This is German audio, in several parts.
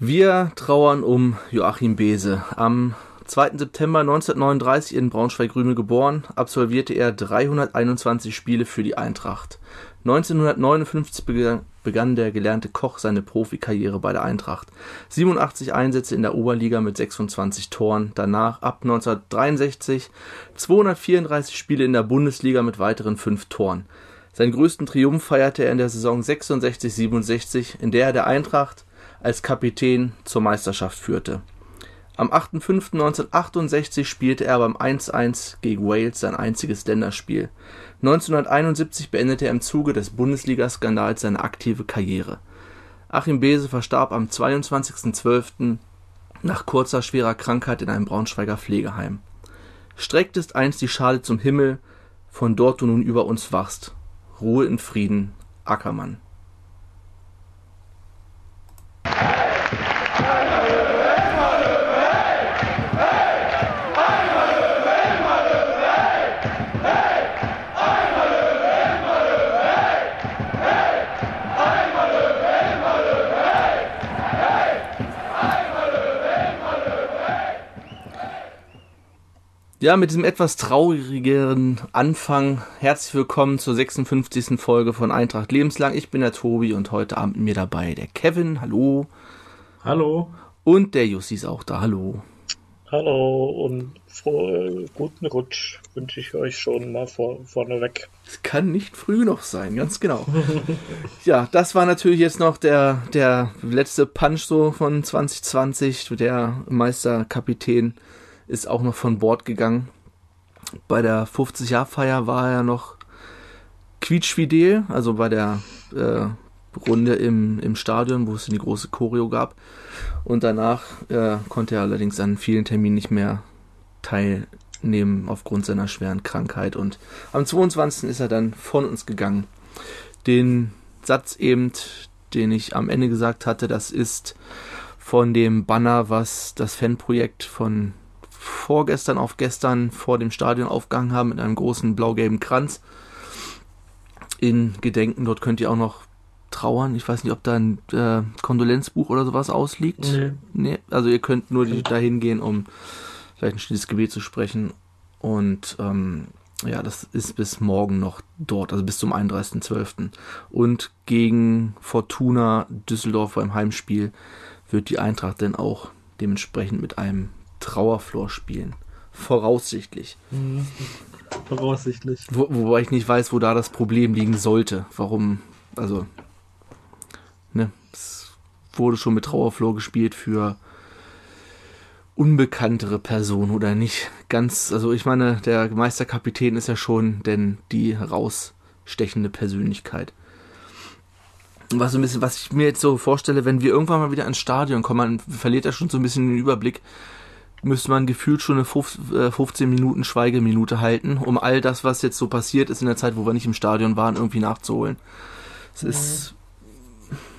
Wir trauern um Joachim Bese. Am 2. September 1939 in Braunschweig-Rüme geboren, absolvierte er 321 Spiele für die Eintracht. 1959 begann der gelernte Koch seine Profikarriere bei der Eintracht. 87 Einsätze in der Oberliga mit 26 Toren, danach ab 1963 234 Spiele in der Bundesliga mit weiteren 5 Toren. Seinen größten Triumph feierte er in der Saison 66/67, in der er der Eintracht als Kapitän zur Meisterschaft führte. Am 8.5.1968 spielte er beim 1:1 gegen Wales sein einziges Länderspiel. 1971 beendete er im Zuge des Bundesligaskandals seine aktive Karriere. Achim Bese verstarb am 22.12. nach kurzer schwerer Krankheit in einem Braunschweiger Pflegeheim. Strecktest einst die Schale zum Himmel, von dort du nun über uns wachst. Ruhe in Frieden, Ackermann Thank you. Ja, mit diesem etwas traurigeren Anfang herzlich willkommen zur 56. Folge von Eintracht Lebenslang. Ich bin der Tobi und heute Abend mit mir dabei der Kevin. Hallo. Hallo. Und der Jussi ist auch da. Hallo. Hallo und frohe, guten Rutsch wünsche ich euch schon mal vor, vorneweg. Es kann nicht früh noch sein, ganz genau. ja, das war natürlich jetzt noch der, der letzte Punch so von 2020. Der Meisterkapitän ist auch noch von Bord gegangen. Bei der 50-Jahr-Feier war er noch quietschfidel, also bei der äh, Runde im, im Stadion, wo es die große Choreo gab. Und danach äh, konnte er allerdings an vielen Terminen nicht mehr teilnehmen aufgrund seiner schweren Krankheit. Und am 22. ist er dann von uns gegangen. Den Satz eben, den ich am Ende gesagt hatte, das ist von dem Banner, was das Fanprojekt von vorgestern auf gestern vor dem Stadion aufgehangen haben mit einem großen blau-gelben Kranz. In Gedenken, dort könnt ihr auch noch trauern. Ich weiß nicht, ob da ein äh, Kondolenzbuch oder sowas ausliegt. Nee. nee. Also ihr könnt nur dahin gehen, um vielleicht ein stilles Gebet zu sprechen. Und ähm, ja, das ist bis morgen noch dort, also bis zum 31.12. Und gegen Fortuna Düsseldorf beim Heimspiel wird die Eintracht dann auch dementsprechend mit einem Trauerflor spielen. Voraussichtlich. Mhm. Voraussichtlich. Wo, wobei ich nicht weiß, wo da das Problem liegen sollte. Warum, also, ne, es wurde schon mit Trauerflor gespielt für unbekanntere Personen oder nicht ganz, also ich meine, der Meisterkapitän ist ja schon denn die herausstechende Persönlichkeit. Was so ein bisschen, was ich mir jetzt so vorstelle, wenn wir irgendwann mal wieder ins Stadion kommen, man verliert ja schon so ein bisschen den Überblick, müsste man gefühlt schon eine 15 äh, Minuten Schweigeminute halten, um all das, was jetzt so passiert ist in der Zeit, wo wir nicht im Stadion waren, irgendwie nachzuholen. Es mhm. ist,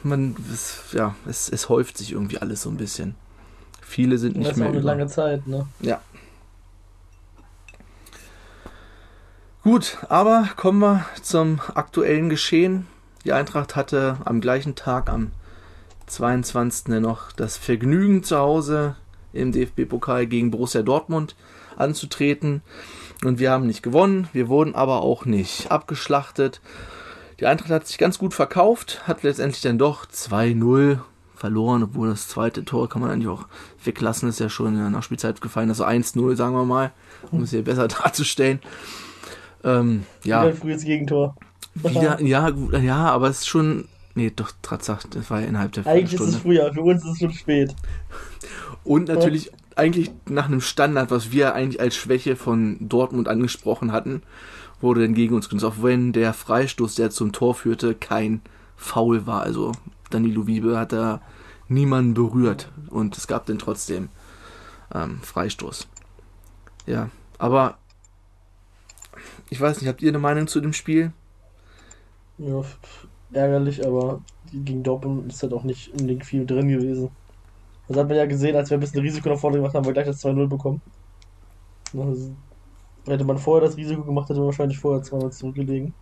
man, es, ja, es, es häuft sich irgendwie alles so ein bisschen. Viele sind nicht das mehr. Das ist auch eine lange Zeit, ne? Ja. Gut, aber kommen wir zum aktuellen Geschehen. Die Eintracht hatte am gleichen Tag, am 22. noch das Vergnügen zu Hause im DFB-Pokal gegen Borussia Dortmund anzutreten. Und wir haben nicht gewonnen, wir wurden aber auch nicht abgeschlachtet. Die Eintracht hat sich ganz gut verkauft, hat letztendlich dann doch 2-0 verloren, obwohl das zweite Tor kann man eigentlich auch weglassen, ist ja schon in der Nachspielzeit gefallen, also 1-0, sagen wir mal, um es hier besser darzustellen. Ähm, ja. Wieder ein frühes Gegentor. Wieder, ja, ja, aber es ist schon, nee, doch, Tatsache, das war ja innerhalb der Eigentlich Stunde. ist es früher, für uns ist es schon spät. Und natürlich ja. eigentlich nach einem Standard, was wir eigentlich als Schwäche von Dortmund angesprochen hatten, wurde dann gegen uns genutzt. Auch wenn der Freistoß, der zum Tor führte, kein Foul war. Also Danilo Wiebe hat da niemanden berührt und es gab dann trotzdem ähm, Freistoß. Ja, aber ich weiß nicht, habt ihr eine Meinung zu dem Spiel? Ja, ärgerlich, aber gegen Dortmund ist halt auch nicht unbedingt viel drin gewesen. Das hat man ja gesehen, als wir ein bisschen Risiko nach vorne gemacht haben, haben wir gleich das 2-0 bekommen. Also, hätte man vorher das Risiko gemacht, hätte man wahrscheinlich vorher zweimal zurückgelegen.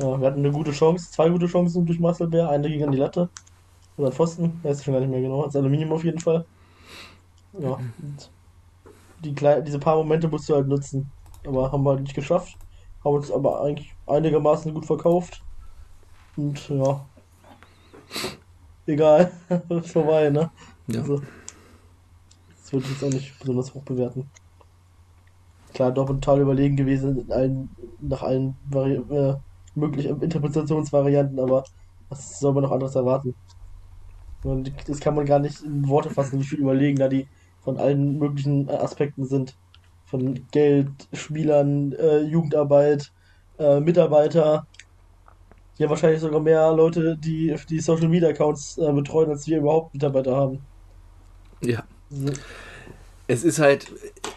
Ja, wir hatten eine gute Chance, zwei gute Chancen durch Marcel Bär, eine ging an die Latte. Oder Pfosten, weiß ich schon gar nicht mehr genau. Als Aluminium auf jeden Fall. Ja, die kleinen, diese paar Momente musst du halt nutzen. Aber haben wir halt nicht geschafft. Haben uns aber eigentlich einigermaßen gut verkauft. Und ja. Egal. Vorbei, ne? Ja. Also, das würde ich jetzt auch nicht besonders hoch bewerten. Klar, Dortmund total überlegen gewesen allen, nach allen Vari äh, möglichen Interpretationsvarianten, aber was soll man noch anderes erwarten? Und das kann man gar nicht in Worte fassen, wie viel überlegen da die von allen möglichen Aspekten sind. Von Geld, Spielern, äh, Jugendarbeit, äh, Mitarbeiter. Haben wahrscheinlich sogar mehr Leute, die die Social Media Accounts äh, betreuen, als wir überhaupt Mitarbeiter haben. Ja. Es ist halt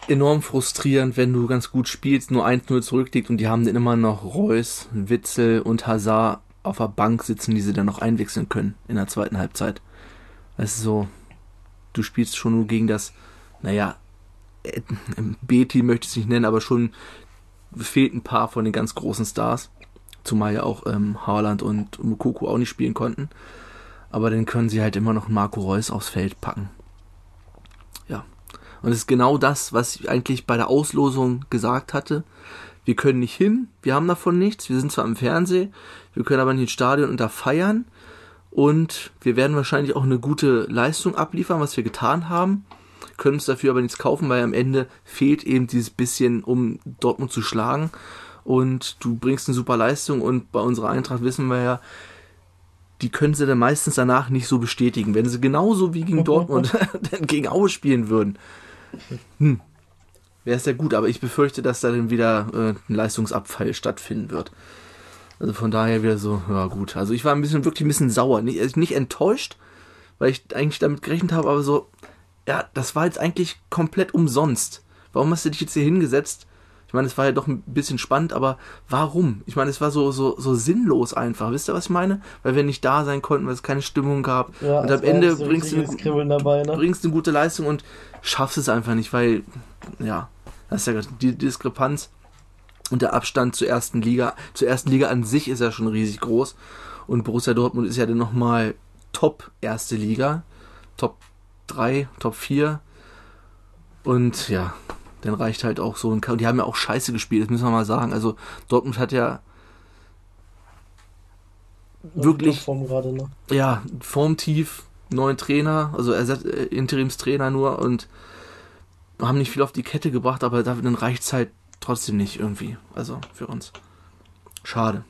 enorm frustrierend, wenn du ganz gut spielst, nur 1-0 zurückliegt und die haben dann immer noch Reus, Witzel und Hazard auf der Bank sitzen, die sie dann noch einwechseln können in der zweiten Halbzeit. Es ist so, du spielst schon nur gegen das, naja, äh, B-Team möchte ich es nicht nennen, aber schon fehlt ein paar von den ganz großen Stars. Zumal ja auch ähm, Haaland und Mukoko auch nicht spielen konnten. Aber dann können sie halt immer noch Marco Reus aufs Feld packen. Und es ist genau das, was ich eigentlich bei der Auslosung gesagt hatte. Wir können nicht hin, wir haben davon nichts, wir sind zwar im Fernsehen, wir können aber nicht ins Stadion und da feiern. Und wir werden wahrscheinlich auch eine gute Leistung abliefern, was wir getan haben. Können uns dafür aber nichts kaufen, weil am Ende fehlt eben dieses bisschen, um Dortmund zu schlagen. Und du bringst eine super Leistung und bei unserer Eintracht wissen wir ja, die können sie dann meistens danach nicht so bestätigen. Wenn sie genauso wie gegen Dortmund dann gegen Aue spielen würden, hm, wäre es ja gut. Aber ich befürchte, dass da dann wieder äh, ein Leistungsabfall stattfinden wird. Also von daher wieder so, ja gut. Also ich war ein bisschen, wirklich ein bisschen sauer. Nicht, also nicht enttäuscht, weil ich eigentlich damit gerechnet habe, aber so, ja, das war jetzt eigentlich komplett umsonst. Warum hast du dich jetzt hier hingesetzt? Ich meine, es war ja doch ein bisschen spannend, aber warum? Ich meine, es war so, so, so sinnlos einfach. Wisst ihr, was ich meine? Weil wir nicht da sein konnten, weil es keine Stimmung gab. ja, und am Ende bringst du, Kribbeln dabei, ne? bringst eine gute Leistung und schaffst es einfach nicht, weil, ja, das ist ja die Diskrepanz und der Abstand zur ersten Liga, zur ersten Liga an sich ist ja schon riesig groß. Und Borussia Dortmund ist ja dann nochmal Top erste Liga, Top 3, Top 4. Und ja, dann reicht halt auch so ein K. Und die haben ja auch scheiße gespielt, das müssen wir mal sagen. Also Dortmund hat ja wirklich Form gerade, ne? ja, formtief, neuen Trainer, also Ersatz, äh, Interimstrainer nur und haben nicht viel auf die Kette gebracht, aber dann reicht es halt trotzdem nicht irgendwie. Also für uns. Schade.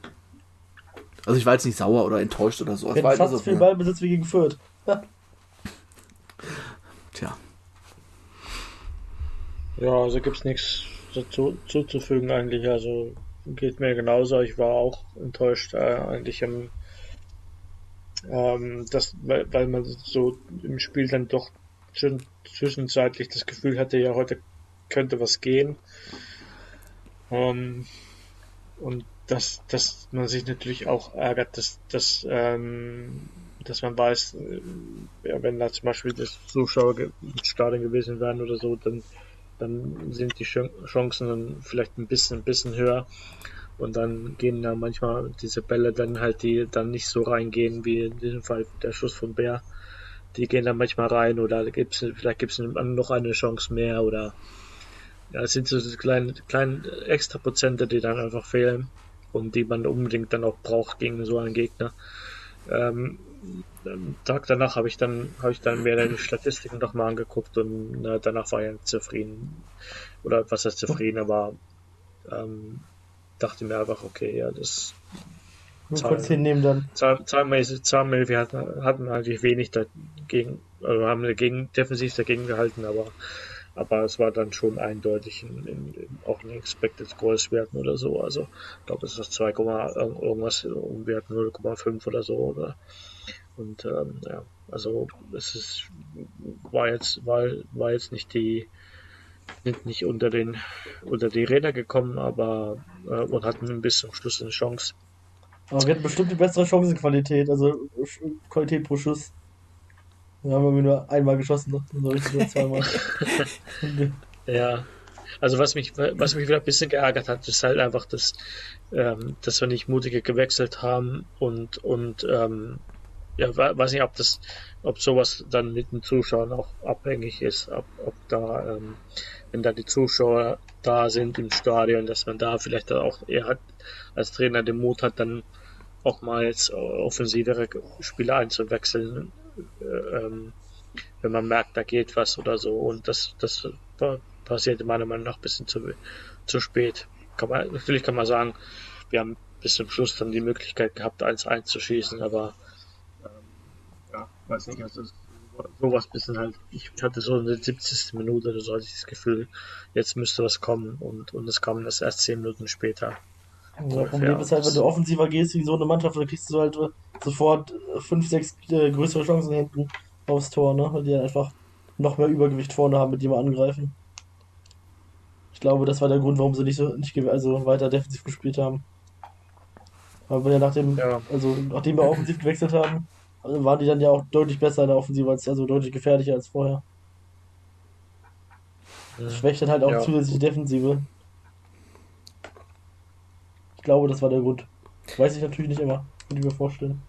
Also ich war jetzt nicht sauer oder enttäuscht oder so. Es Wir war hatten halt fast so, viel ja, Ballbesitz wie gegen Fürth. Tja. Ja, also gibt's nichts dazu zuzufügen eigentlich. Also geht mir genauso. Ich war auch enttäuscht äh, eigentlich im, ähm, das, weil, weil man so im Spiel dann doch schon zwischenzeitlich das Gefühl hatte, ja heute könnte was gehen. Ähm, und dass, dass man sich natürlich auch ärgert, dass, dass, ähm, dass man weiß, äh, ja, wenn da zum Beispiel das Zuschauer im Stadion gewesen wären oder so, dann, dann sind die Chan- Chancen dann vielleicht ein bisschen, ein bisschen höher. Und dann gehen da manchmal diese Bälle dann halt, die dann nicht so reingehen, wie in diesem Fall der Schuss von Bär. Die gehen dann manchmal rein oder gibt's, vielleicht gibt es noch eine Chance mehr oder ja, es sind so diese kleinen, kleinen extra Prozente, die dann einfach fehlen und die man unbedingt dann auch braucht gegen so einen Gegner. Ähm, am Tag danach habe ich dann habe ich dann mir die Statistiken nochmal angeguckt und na, danach war ich dann zufrieden oder was heißt zufrieden, aber ähm, dachte mir einfach okay, ja das Zahlen. kurz hinnehmen dann. Zahl- zahlenmäßig, zahlenmäßig wir hatten, hatten eigentlich wenig dagegen, also haben dagegen, defensiv dagegen gehalten, aber, aber es war dann schon eindeutig in, in, in auch in Expected Goals Werten oder so. Also, ich glaube, es ist 2, irgend- irgendwas, wir hatten 0,5 oder so, oder? Und, ähm, ja, also, es ist, war jetzt, war, war jetzt nicht die, sind nicht unter den, unter die Räder gekommen, aber, äh, und hatten bis zum Schluss eine Chance. Aber wir hatten bestimmt die bessere Chancenqualität, also Qualität pro Schuss. Wir haben irgendwie nur einmal geschossen? So richtig nur zweimal. Ja, also was mich, was mich wieder ein bisschen geärgert hat, ist halt einfach, dass, ähm, dass wir nicht mutiger gewechselt haben und, und ähm, ja, weiß nicht, ob das, ob sowas dann mit den Zuschauern auch abhängig ist, ob, ob da, ähm, wenn da die Zuschauer da sind im Stadion, dass man da vielleicht auch eher hat, als Trainer den Mut hat, dann auch mal jetzt offensivere Spieler einzuwechseln, äh, ähm, wenn man merkt, da geht was oder so. Und das, das passiert meiner Meinung nach ein bisschen zu, zu spät. Kann man, natürlich kann man sagen, wir haben bis zum Schluss dann die Möglichkeit gehabt, 1-1 zu schießen, aber weiß nicht, also sowas bisschen halt, ich hatte so eine 70. Minute oder so, hatte ich das Gefühl, jetzt müsste was kommen und, und es kam das erst 10 Minuten später. Ja, Problem ist halt, wenn du offensiver gehst wie so eine Mannschaft, dann kriegst du halt sofort 5, 6 äh, größere Chancen hinten aufs Tor, ne? Weil die dann einfach noch mehr Übergewicht vorne haben, mit dem wir angreifen. Ich glaube, das war der Grund, warum sie nicht so nicht also weiter defensiv gespielt haben. Aber ja nach dem, ja. also nachdem wir offensiv gewechselt haben, waren die dann ja auch deutlich besser in der Offensive, als, also deutlich gefährlicher als vorher. Das schwächt dann halt auch ja. zusätzlich die Defensive. Ich glaube, das war der Grund. Weiß ich natürlich nicht immer, könnte ich mir vorstellen.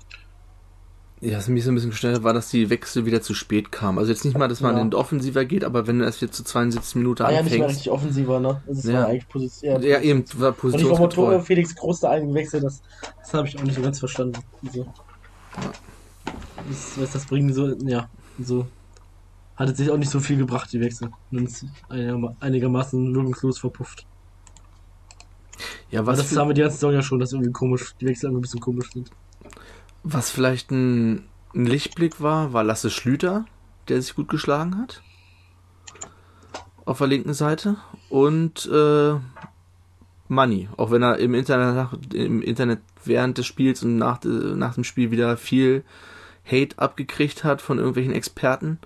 Ja, was mich so ein bisschen gestört hat, war, dass die Wechsel wieder zu spät kamen. Also jetzt nicht mal, dass man ja. in Offensiver geht, aber wenn du erst wieder zu 72 Minuten ah, anfängst. Ja, nicht mehr richtig offensiver, ne? Das ist ja. eigentlich Position. Ja, eben, war positionsgetreu. Und ich Felix Groß da eingewechselt, das, das habe ich auch nicht so ganz verstanden. Also, ja. Was, was das bringen so, ja, so. Hat es sich auch nicht so viel gebracht, die Wechsel. Und ist einigermaßen wirkungslos verpufft. Ja, was. Aber das haben wir die ganze Saison ja schon, dass irgendwie komisch, die Wechsel ein bisschen komisch sind. Was vielleicht ein, ein Lichtblick war, war Lasse Schlüter, der sich gut geschlagen hat. Auf der linken Seite. Und äh, Money, auch wenn er im Internet, im Internet während des Spiels und nach, nach dem Spiel wieder viel Hate abgekriegt hat von irgendwelchen Experten.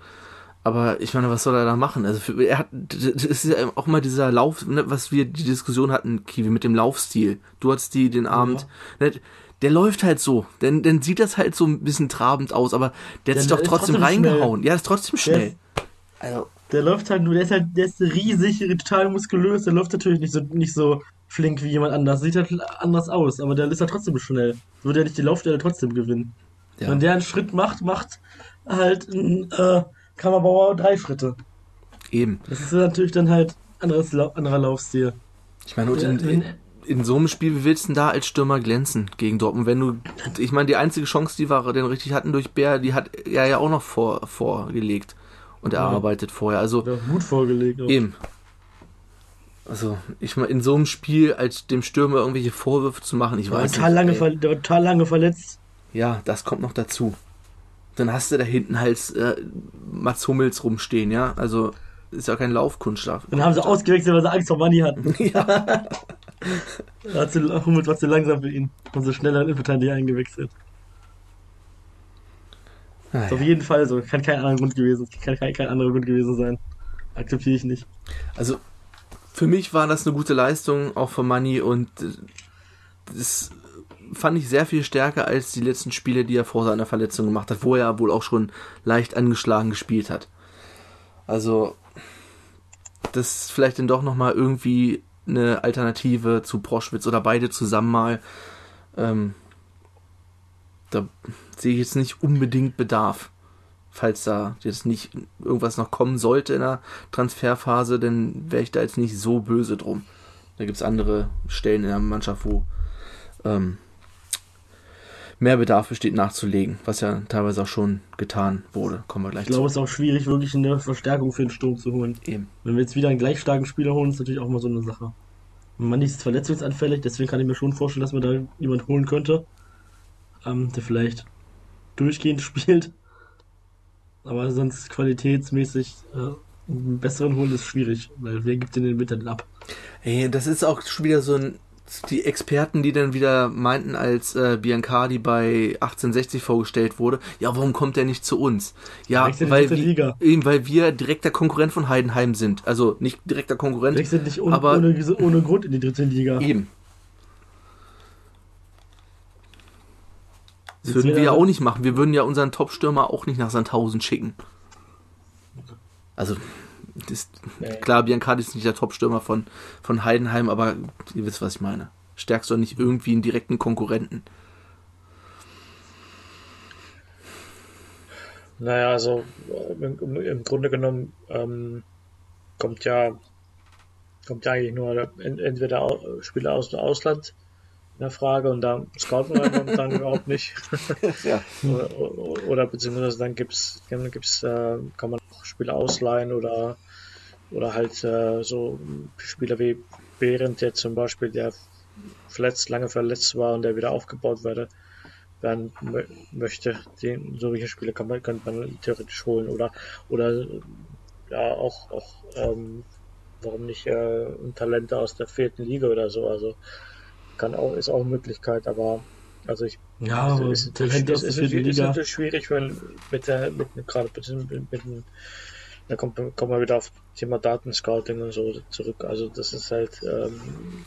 Aber ich meine, was soll er da machen? Also für, er hat, das ist ja auch mal dieser Lauf, ne, was wir die Diskussion hatten, Kiwi, mit dem Laufstil. Du hattest die den Abend, ja. ne, der läuft halt so. Denn dann sieht das halt so ein bisschen trabend aus, aber der, der hat sich doch trotzdem, trotzdem reingehauen. Schnell. Ja, ist trotzdem schnell. Der, also. der läuft halt nur, der ist halt, der ist riesig, total muskulös, der läuft natürlich nicht so, nicht so flink wie jemand anders. Sieht halt anders aus, aber der ist halt trotzdem schnell. Würde er nicht die Laufstelle trotzdem gewinnen. Ja. Wenn der einen Schritt macht, macht halt ein äh, Kammerbauer drei Schritte. Eben. Das ist natürlich dann halt anderes, anderer Laufstil. Ich meine, in, in, in so einem Spiel, wie willst du denn da als Stürmer glänzen gegen Dortmund? Wenn du, ich meine, die einzige Chance, die wir denn richtig hatten durch Bär, die hat er ja auch noch vor, vorgelegt und erarbeitet ja. vorher. Also ja, gut vorgelegt. Auch. Eben. Also, ich meine, in so einem Spiel als dem Stürmer irgendwelche Vorwürfe zu machen, ich weiß total nicht. Lange der war total lange verletzt. Ja, das kommt noch dazu. Dann hast du da hinten halt äh, Mats Hummels rumstehen, ja. Also ist ja kein Laufkunststoff. Dann haben sie ausgewechselt, weil sie Angst vor Money hatten. ja. Hat sie, Hummels war zu langsam für ihn. Und so schneller in Infanterie eingewechselt. Ah, ja. Auf jeden Fall so. Kann kein anderer Grund gewesen, kann kein, kein anderer Grund gewesen sein. Akzeptiere ich nicht. Also, für mich war das eine gute Leistung, auch von Money und äh, das fand ich sehr viel stärker als die letzten Spiele, die er vor seiner Verletzung gemacht hat, wo er wohl auch schon leicht angeschlagen gespielt hat. Also, das ist vielleicht dann doch nochmal irgendwie eine Alternative zu Proschwitz oder beide zusammen mal. Ähm, da sehe ich jetzt nicht unbedingt Bedarf. Falls da jetzt nicht irgendwas noch kommen sollte in der Transferphase, dann wäre ich da jetzt nicht so böse drum. Da gibt es andere Stellen in der Mannschaft, wo ähm, mehr Bedarf besteht nachzulegen, was ja teilweise auch schon getan wurde. Kommen wir gleich Ich glaube, es ist auch schwierig, wirklich eine Verstärkung für den Sturm zu holen. Eben. Wenn wir jetzt wieder einen gleich starken Spieler holen, ist natürlich auch mal so eine Sache. Man ist verletzungsanfällig, deswegen kann ich mir schon vorstellen, dass man da jemand holen könnte, ähm, der vielleicht durchgehend spielt. Aber sonst qualitätsmäßig äh, einen besseren holen ist schwierig, weil wer gibt den in den denn ab? Ey, das ist auch schon wieder so ein die Experten, die dann wieder meinten, als äh, Biancardi bei 1860 vorgestellt wurde, ja, warum kommt er nicht zu uns? Ja, weil wir, eben, weil wir direkter Konkurrent von Heidenheim sind. Also nicht direkter Konkurrent, Wechselt nicht un aber ohne, ohne Grund in die dritte Liga. Eben. Das würden wir ja auch nicht machen. Wir würden ja unseren Top-Stürmer auch nicht nach Sandhausen schicken. Also, ist, nee. Klar, Biancardi ist nicht der Top-Stürmer von, von Heidenheim, aber ihr wisst, was ich meine. Stärkst du nicht irgendwie einen direkten Konkurrenten. Naja, also im, im Grunde genommen ähm, kommt ja kommt ja eigentlich nur entweder Spieler aus dem Ausland in der Frage und da scouten wir momentan überhaupt nicht. ja. oder, oder, beziehungsweise dann gibt's, dann gibt's, äh, kann man auch Spieler ausleihen oder oder halt äh, so Spieler wie Behrendt jetzt zum Beispiel, der verletzt, lange verletzt war und der wieder aufgebaut werde, werden möchte. Den, solche Spieler kann man, könnte man theoretisch holen oder oder ja auch auch ähm, warum nicht äh, Talente aus der vierten Liga oder so. Also kann auch, ist auch eine Möglichkeit, aber also ich ja, aber ist, Talente ist, ist, ist, ist natürlich schwierig, wenn mit der mit gerade mit, mit, mit, da kommt, kommt man wieder auf Thema Datenscouting und so zurück. Also das ist halt ähm,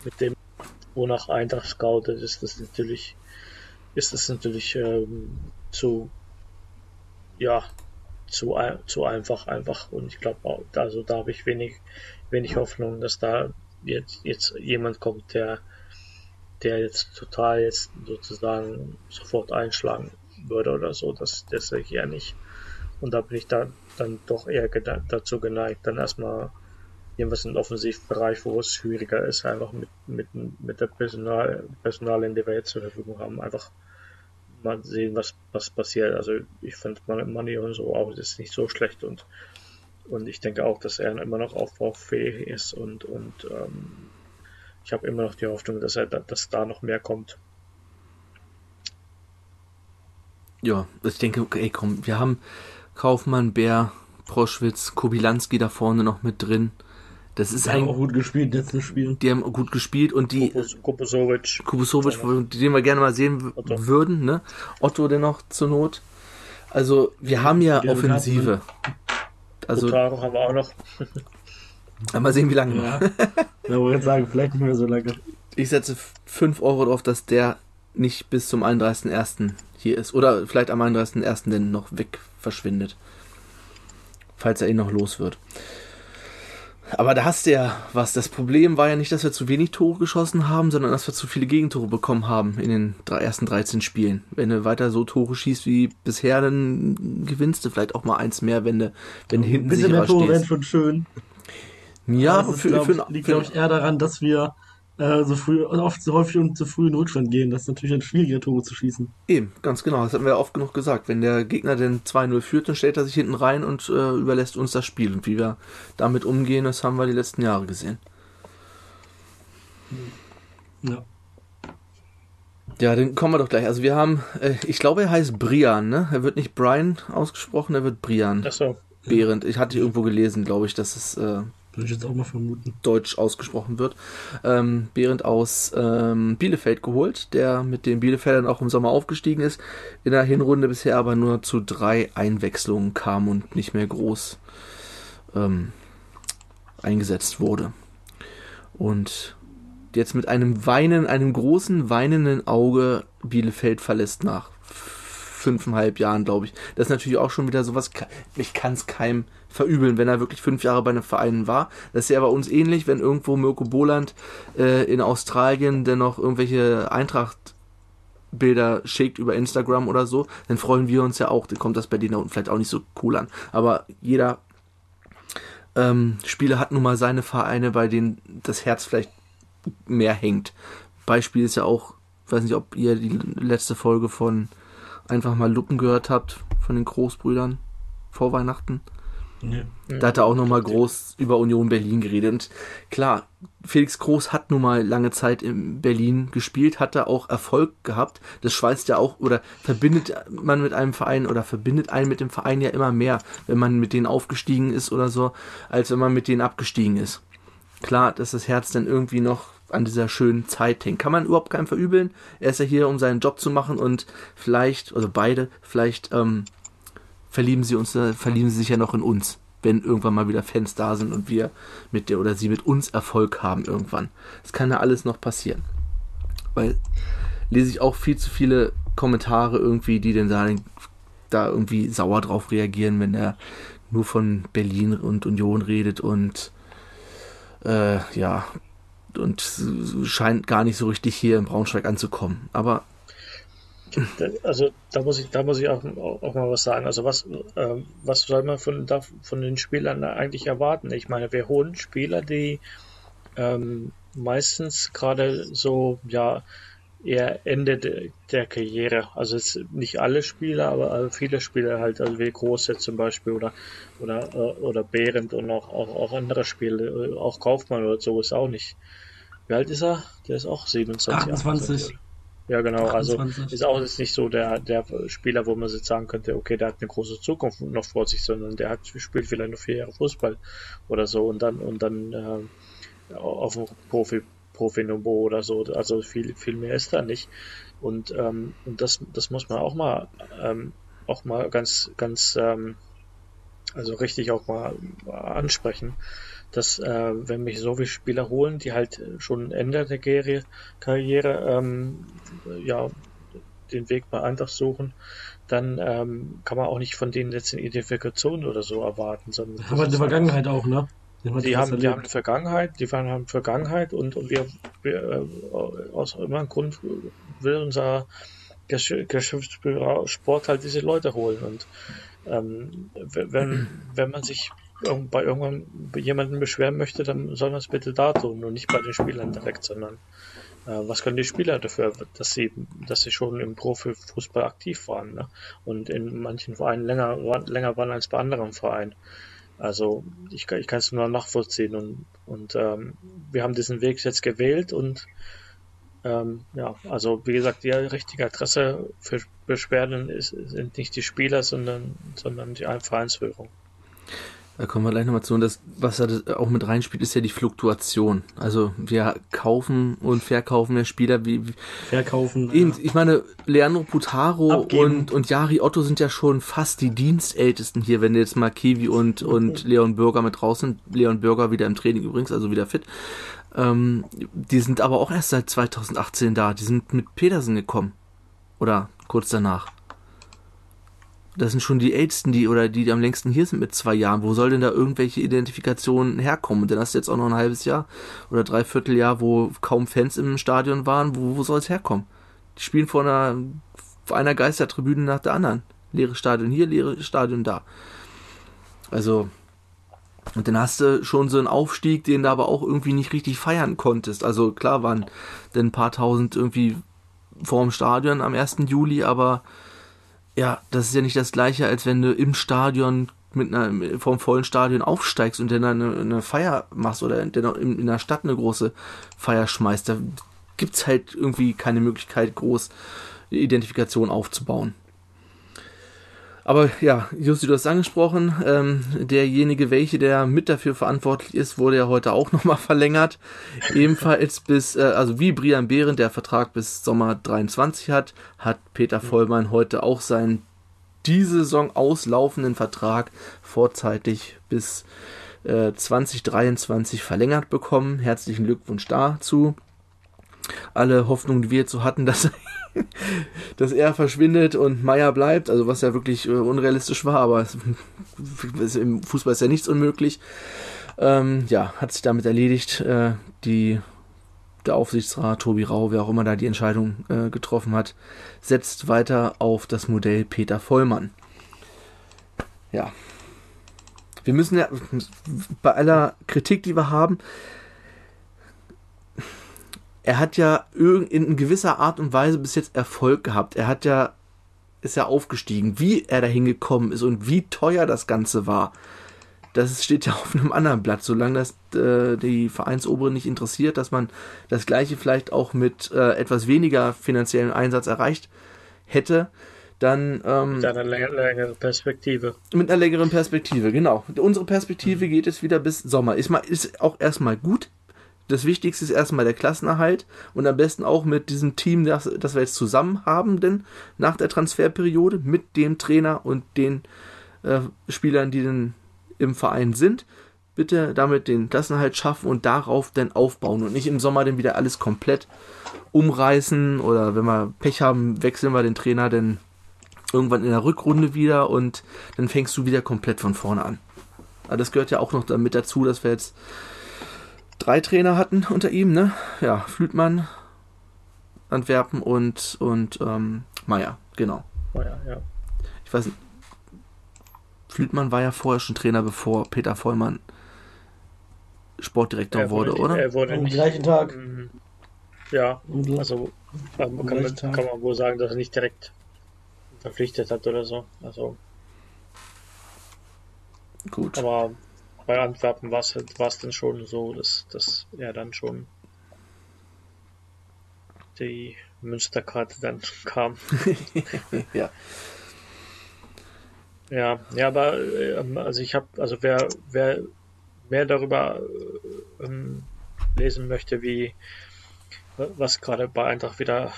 mit dem, wonach Eintracht scoutet, ist das natürlich, ist das natürlich ähm, zu, ja, zu, zu einfach einfach. Und ich glaube, also da habe ich wenig, wenig Hoffnung, dass da jetzt, jetzt jemand kommt, der, der jetzt total jetzt sozusagen sofort einschlagen würde oder so. Das, das sehe ich eher nicht. Und da bin ich da dann doch eher dazu geneigt, dann erstmal irgendwas im Offensivbereich, wo es schwieriger ist, einfach mit, mit, mit der Personal, Personalien, die wir jetzt zur Verfügung haben, einfach mal sehen, was, was passiert. Also ich finde Money und so auch ist nicht so schlecht und und ich denke auch, dass er immer noch aufbaufähig ist und, und ähm, ich habe immer noch die Hoffnung, dass er dass da noch mehr kommt. Ja, ich denke, okay, komm, wir haben Kaufmann, Bär, Proschwitz, Kobilanski da vorne noch mit drin. Das ist die haben auch gut gespielt, letztes Spiel. Die haben gut gespielt und die Kubusovic, Kubusovic, den wir gerne mal sehen Otto. würden, ne? Otto dennoch zur Not. Also wir haben ja Offensive. Also Otaro haben wir auch noch. mal sehen, wie lange. Ja, ja wollte sagen, vielleicht nicht mehr so lange. Ich setze 5 Euro drauf, dass der nicht bis zum 31.01. hier ist. Oder vielleicht am 31.01. denn noch weg verschwindet. Falls er ihn noch los wird. Aber da hast du ja was. Das Problem war ja nicht, dass wir zu wenig Tore geschossen haben, sondern dass wir zu viele Gegentore bekommen haben in den ersten 13 Spielen. Wenn du weiter so Tore schießt wie bisher, dann gewinnst du vielleicht auch mal eins mehr, wenn du, wenn du hinten Ein bisschen mehr Tore wären schon schön. Ja, das für, glaub, für, liegt, glaube ich, eher daran, dass wir äh, so früh und oft so häufig und zu früh in Rückstand gehen. Das ist natürlich ein schwieriger Tore zu schießen. Eben, ganz genau. Das haben wir oft genug gesagt. Wenn der Gegner den 2-0 führt, dann stellt er sich hinten rein und äh, überlässt uns das Spiel. Und wie wir damit umgehen, das haben wir die letzten Jahre gesehen. Ja. Ja, dann kommen wir doch gleich. Also wir haben, äh, ich glaube, er heißt Brian, ne? Er wird nicht Brian ausgesprochen, er wird Brian. Ach so. Behrend. Ich hatte irgendwo gelesen, glaube ich, dass es äh, würde ich jetzt auch mal vermuten. Deutsch ausgesprochen wird. Ähm, Behrendt aus ähm, Bielefeld geholt, der mit den Bielefeldern auch im Sommer aufgestiegen ist. In der Hinrunde bisher aber nur zu drei Einwechslungen kam und nicht mehr groß ähm, eingesetzt wurde. Und jetzt mit einem Weinen, einem großen weinenden Auge Bielefeld verlässt nach fünfeinhalb Jahren, glaube ich. Das ist natürlich auch schon wieder sowas, ich kann es keinem verübeln, wenn er wirklich fünf Jahre bei einem Verein war. Das ist ja bei uns ähnlich, wenn irgendwo Mirko Boland äh, in Australien dennoch irgendwelche Eintracht Bilder schickt über Instagram oder so, dann freuen wir uns ja auch. Dann kommt das bei denen vielleicht auch nicht so cool an. Aber jeder ähm, Spieler hat nun mal seine Vereine, bei denen das Herz vielleicht mehr hängt. Beispiel ist ja auch, ich weiß nicht, ob ihr die letzte Folge von einfach mal Luppen gehört habt, von den Großbrüdern vor Weihnachten. Ja. Da hat er auch nochmal groß über Union Berlin geredet. Und klar, Felix Groß hat nun mal lange Zeit in Berlin gespielt, hat da auch Erfolg gehabt. Das schweißt ja auch oder verbindet man mit einem Verein oder verbindet einen mit dem Verein ja immer mehr, wenn man mit denen aufgestiegen ist oder so, als wenn man mit denen abgestiegen ist. Klar, dass das Herz dann irgendwie noch an dieser schönen Zeit hängt. Kann man überhaupt keinem verübeln. Er ist ja hier, um seinen Job zu machen und vielleicht, also beide, vielleicht ähm, verlieben sie uns, äh, verlieben sie sich ja noch in uns, wenn irgendwann mal wieder Fans da sind und wir mit der oder sie mit uns Erfolg haben irgendwann. Das kann ja alles noch passieren. Weil lese ich auch viel zu viele Kommentare irgendwie, die denn sagen, da irgendwie sauer drauf reagieren, wenn er nur von Berlin und Union redet und äh, ja, und scheint gar nicht so richtig hier in Braunschweig anzukommen. Aber also da muss ich, da muss ich auch, auch mal was sagen. Also was, äh, was soll man von, da, von den Spielern eigentlich erwarten? Ich meine, wir holen Spieler, die ähm, meistens gerade so, ja, eher Ende de, der Karriere. Also es nicht alle Spieler, aber viele Spieler halt, also wie Große zum Beispiel oder oder äh, oder Behrendt und auch, auch, auch andere Spiele, auch Kaufmann oder so ist auch nicht. Wie alt ist er? Der ist auch 27. 28. Ja, genau. 28. Also ist auch jetzt nicht so der, der Spieler, wo man jetzt sagen könnte, okay, der hat eine große Zukunft noch vor sich, sondern der hat spielt vielleicht noch vier Jahre Fußball oder so und dann und dann äh, auf dem Profi Profi-Niveau oder so. Also viel, viel mehr ist da nicht. Und, ähm, und das, das muss man auch mal, ähm, auch mal ganz, ganz, ähm, also richtig auch mal ansprechen, dass äh, wenn mich so viele Spieler holen, die halt schon Ende der Karriere, Karriere ähm, ja, den Weg bei Eintracht suchen, dann ähm, kann man auch nicht von denen jetzt eine Identifikation oder so erwarten. Sondern Aber in der Vergangenheit auch, ne? Die haben, die haben eine Vergangenheit, die haben Vergangenheit und, und wir, wir äh, aus irgendeinem Grund will unser Geschäftsführer Sport halt diese Leute holen und ähm, wenn, wenn man sich bei irgendwann jemanden beschweren möchte, dann soll es bitte da tun und nicht bei den Spielern direkt, sondern äh, was können die Spieler dafür, dass sie, dass sie schon im Profifußball aktiv waren ne? und in manchen Vereinen länger, länger waren als bei anderen Vereinen. Also ich, ich kann es nur nachvollziehen und, und ähm, wir haben diesen Weg jetzt gewählt und ähm, ja, also wie gesagt, die richtige Adresse für Beschwerden ist, sind nicht die Spieler, sondern, sondern die Vereinsführung. Da kommen wir gleich nochmal zu. Und das, was da auch mit reinspielt, ist ja die Fluktuation. Also wir kaufen und verkaufen ja Spieler wie. wie verkaufen. Eben, ja. Ich meine, Leandro Putaro und, und Jari Otto sind ja schon fast die Dienstältesten hier, wenn jetzt mal Kiwi und, und Leon Bürger mit draußen sind. Leon Bürger wieder im Training übrigens, also wieder fit. Ähm, die sind aber auch erst seit 2018 da. Die sind mit Petersen gekommen. Oder kurz danach. Das sind schon die ältesten, die oder die, die am längsten hier sind mit zwei Jahren. Wo soll denn da irgendwelche Identifikationen herkommen? Und dann hast du jetzt auch noch ein halbes Jahr oder dreiviertel Jahr, wo kaum Fans im Stadion waren. Wo, wo soll es herkommen? Die spielen vor einer, vor einer Geistertribüne nach der anderen. Leere Stadion hier, leere Stadion da. Also, und dann hast du schon so einen Aufstieg, den du aber auch irgendwie nicht richtig feiern konntest. Also klar waren denn ein paar tausend irgendwie vorm Stadion am 1. Juli, aber ja, das ist ja nicht das gleiche, als wenn du im Stadion mit einer, vom vollen Stadion aufsteigst und dann eine, eine Feier machst oder in, in der Stadt eine große Feier schmeißt. Da gibt's halt irgendwie keine Möglichkeit, groß Identifikation aufzubauen. Aber ja, Justi, du hast angesprochen, ähm, derjenige, welche der mit dafür verantwortlich ist, wurde ja heute auch nochmal verlängert. Ebenfalls bis, äh, also wie Brian Behrendt der Vertrag bis Sommer 23 hat, hat Peter Vollmann heute auch seinen diese Saison auslaufenden Vertrag vorzeitig bis äh, 2023 verlängert bekommen. Herzlichen Glückwunsch dazu. Alle Hoffnungen, die wir jetzt so hatten, dass dass er verschwindet und Meier bleibt, also was ja wirklich äh, unrealistisch war, aber es, im Fußball ist ja nichts unmöglich. Ähm, ja, hat sich damit erledigt. Äh, die, der Aufsichtsrat, Tobi Rau, wer auch immer da die Entscheidung äh, getroffen hat, setzt weiter auf das Modell Peter Vollmann. Ja. Wir müssen ja bei aller Kritik, die wir haben, er hat ja in gewisser Art und Weise bis jetzt Erfolg gehabt. Er hat ja, ist ja aufgestiegen. Wie er dahin gekommen ist und wie teuer das Ganze war, das steht ja auf einem anderen Blatt. Solange das äh, die Vereinsobere nicht interessiert, dass man das Gleiche vielleicht auch mit äh, etwas weniger finanziellen Einsatz erreicht hätte, dann ähm, mit einer längeren Perspektive. Mit einer längeren Perspektive, genau. Unsere Perspektive geht es wieder bis Sommer. Ist, mal, ist auch erstmal gut das Wichtigste ist erstmal der Klassenerhalt und am besten auch mit diesem Team, das, das wir jetzt zusammen haben, denn nach der Transferperiode mit dem Trainer und den äh, Spielern, die dann im Verein sind. Bitte damit den Klassenerhalt schaffen und darauf dann aufbauen und nicht im Sommer dann wieder alles komplett umreißen oder wenn wir Pech haben, wechseln wir den Trainer dann irgendwann in der Rückrunde wieder und dann fängst du wieder komplett von vorne an. Aber das gehört ja auch noch damit dazu, dass wir jetzt drei Trainer hatten unter ihm, ne? Ja, Flütmann, Antwerpen und, und ähm, Meier, genau. Meier, ja. Ich weiß nicht. Flütmann war ja vorher schon Trainer, bevor Peter Vollmann Sportdirektor Er wurde, wurde, oder? Er wurde Am nicht, gleichen Tag. Mhm. Ja, also ähm, kann, man, kann man wohl sagen, dass er nicht direkt verpflichtet hat oder so. Also, Gut. aber bei Antwerpen war es es dann schon so, dass, dass er dann schon die Münsterkarte dann kam. ja. Ja, ja, aber ähm, also ich habe, also wer, wer mehr darüber äh, ähm, lesen möchte, wie was gerade bei Eintracht wieder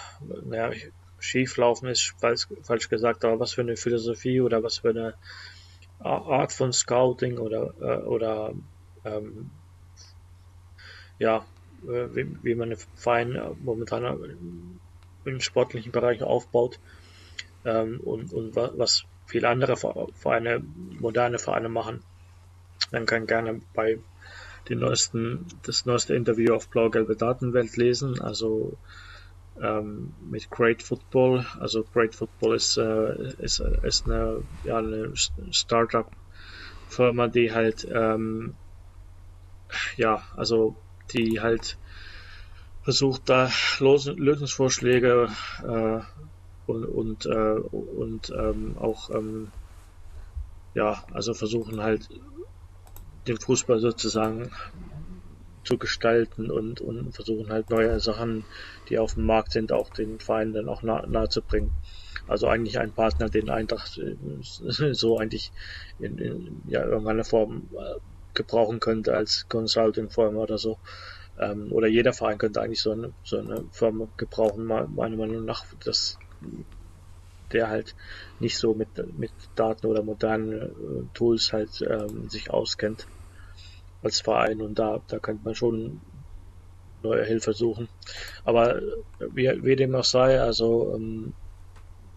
naja, schieflaufen ist, falsch, falsch gesagt, aber was für eine Philosophie oder was für eine Art von Scouting oder äh, oder ähm, ja, äh, wie, wie man einen Verein äh, momentan im sportlichen Bereich aufbaut ähm, und, und wa- was viele andere Ver- Vereine, moderne Vereine machen. Man kann gerne bei den neuesten, das neueste Interview auf blau-gelbe Datenwelt lesen, also ähm, mit Great Football. Also Great Football ist, äh, ist, ist eine, ja, eine Startup-Firma, die halt, ähm, ja, also die halt versucht da Lösungsvorschläge äh, und, und, äh, und ähm, auch ähm, ja, also versuchen halt den Fußball sozusagen zu gestalten und, und versuchen halt neue Sachen, die auf dem Markt sind, auch den Vereinen dann auch nah, nahe zu bringen. Also eigentlich ein Partner, den Eintracht äh, so eigentlich in, in ja, irgendeiner Form äh, gebrauchen könnte als Consulting-Firma oder so. Ähm, oder jeder Verein könnte eigentlich so eine, so eine Firma gebrauchen, me- meiner Meinung nach, dass der halt nicht so mit, mit Daten oder modernen äh, Tools halt ähm, sich auskennt als Verein und da, da könnte man schon neue Hilfe suchen. Aber wie, wie dem auch sei, also, ähm,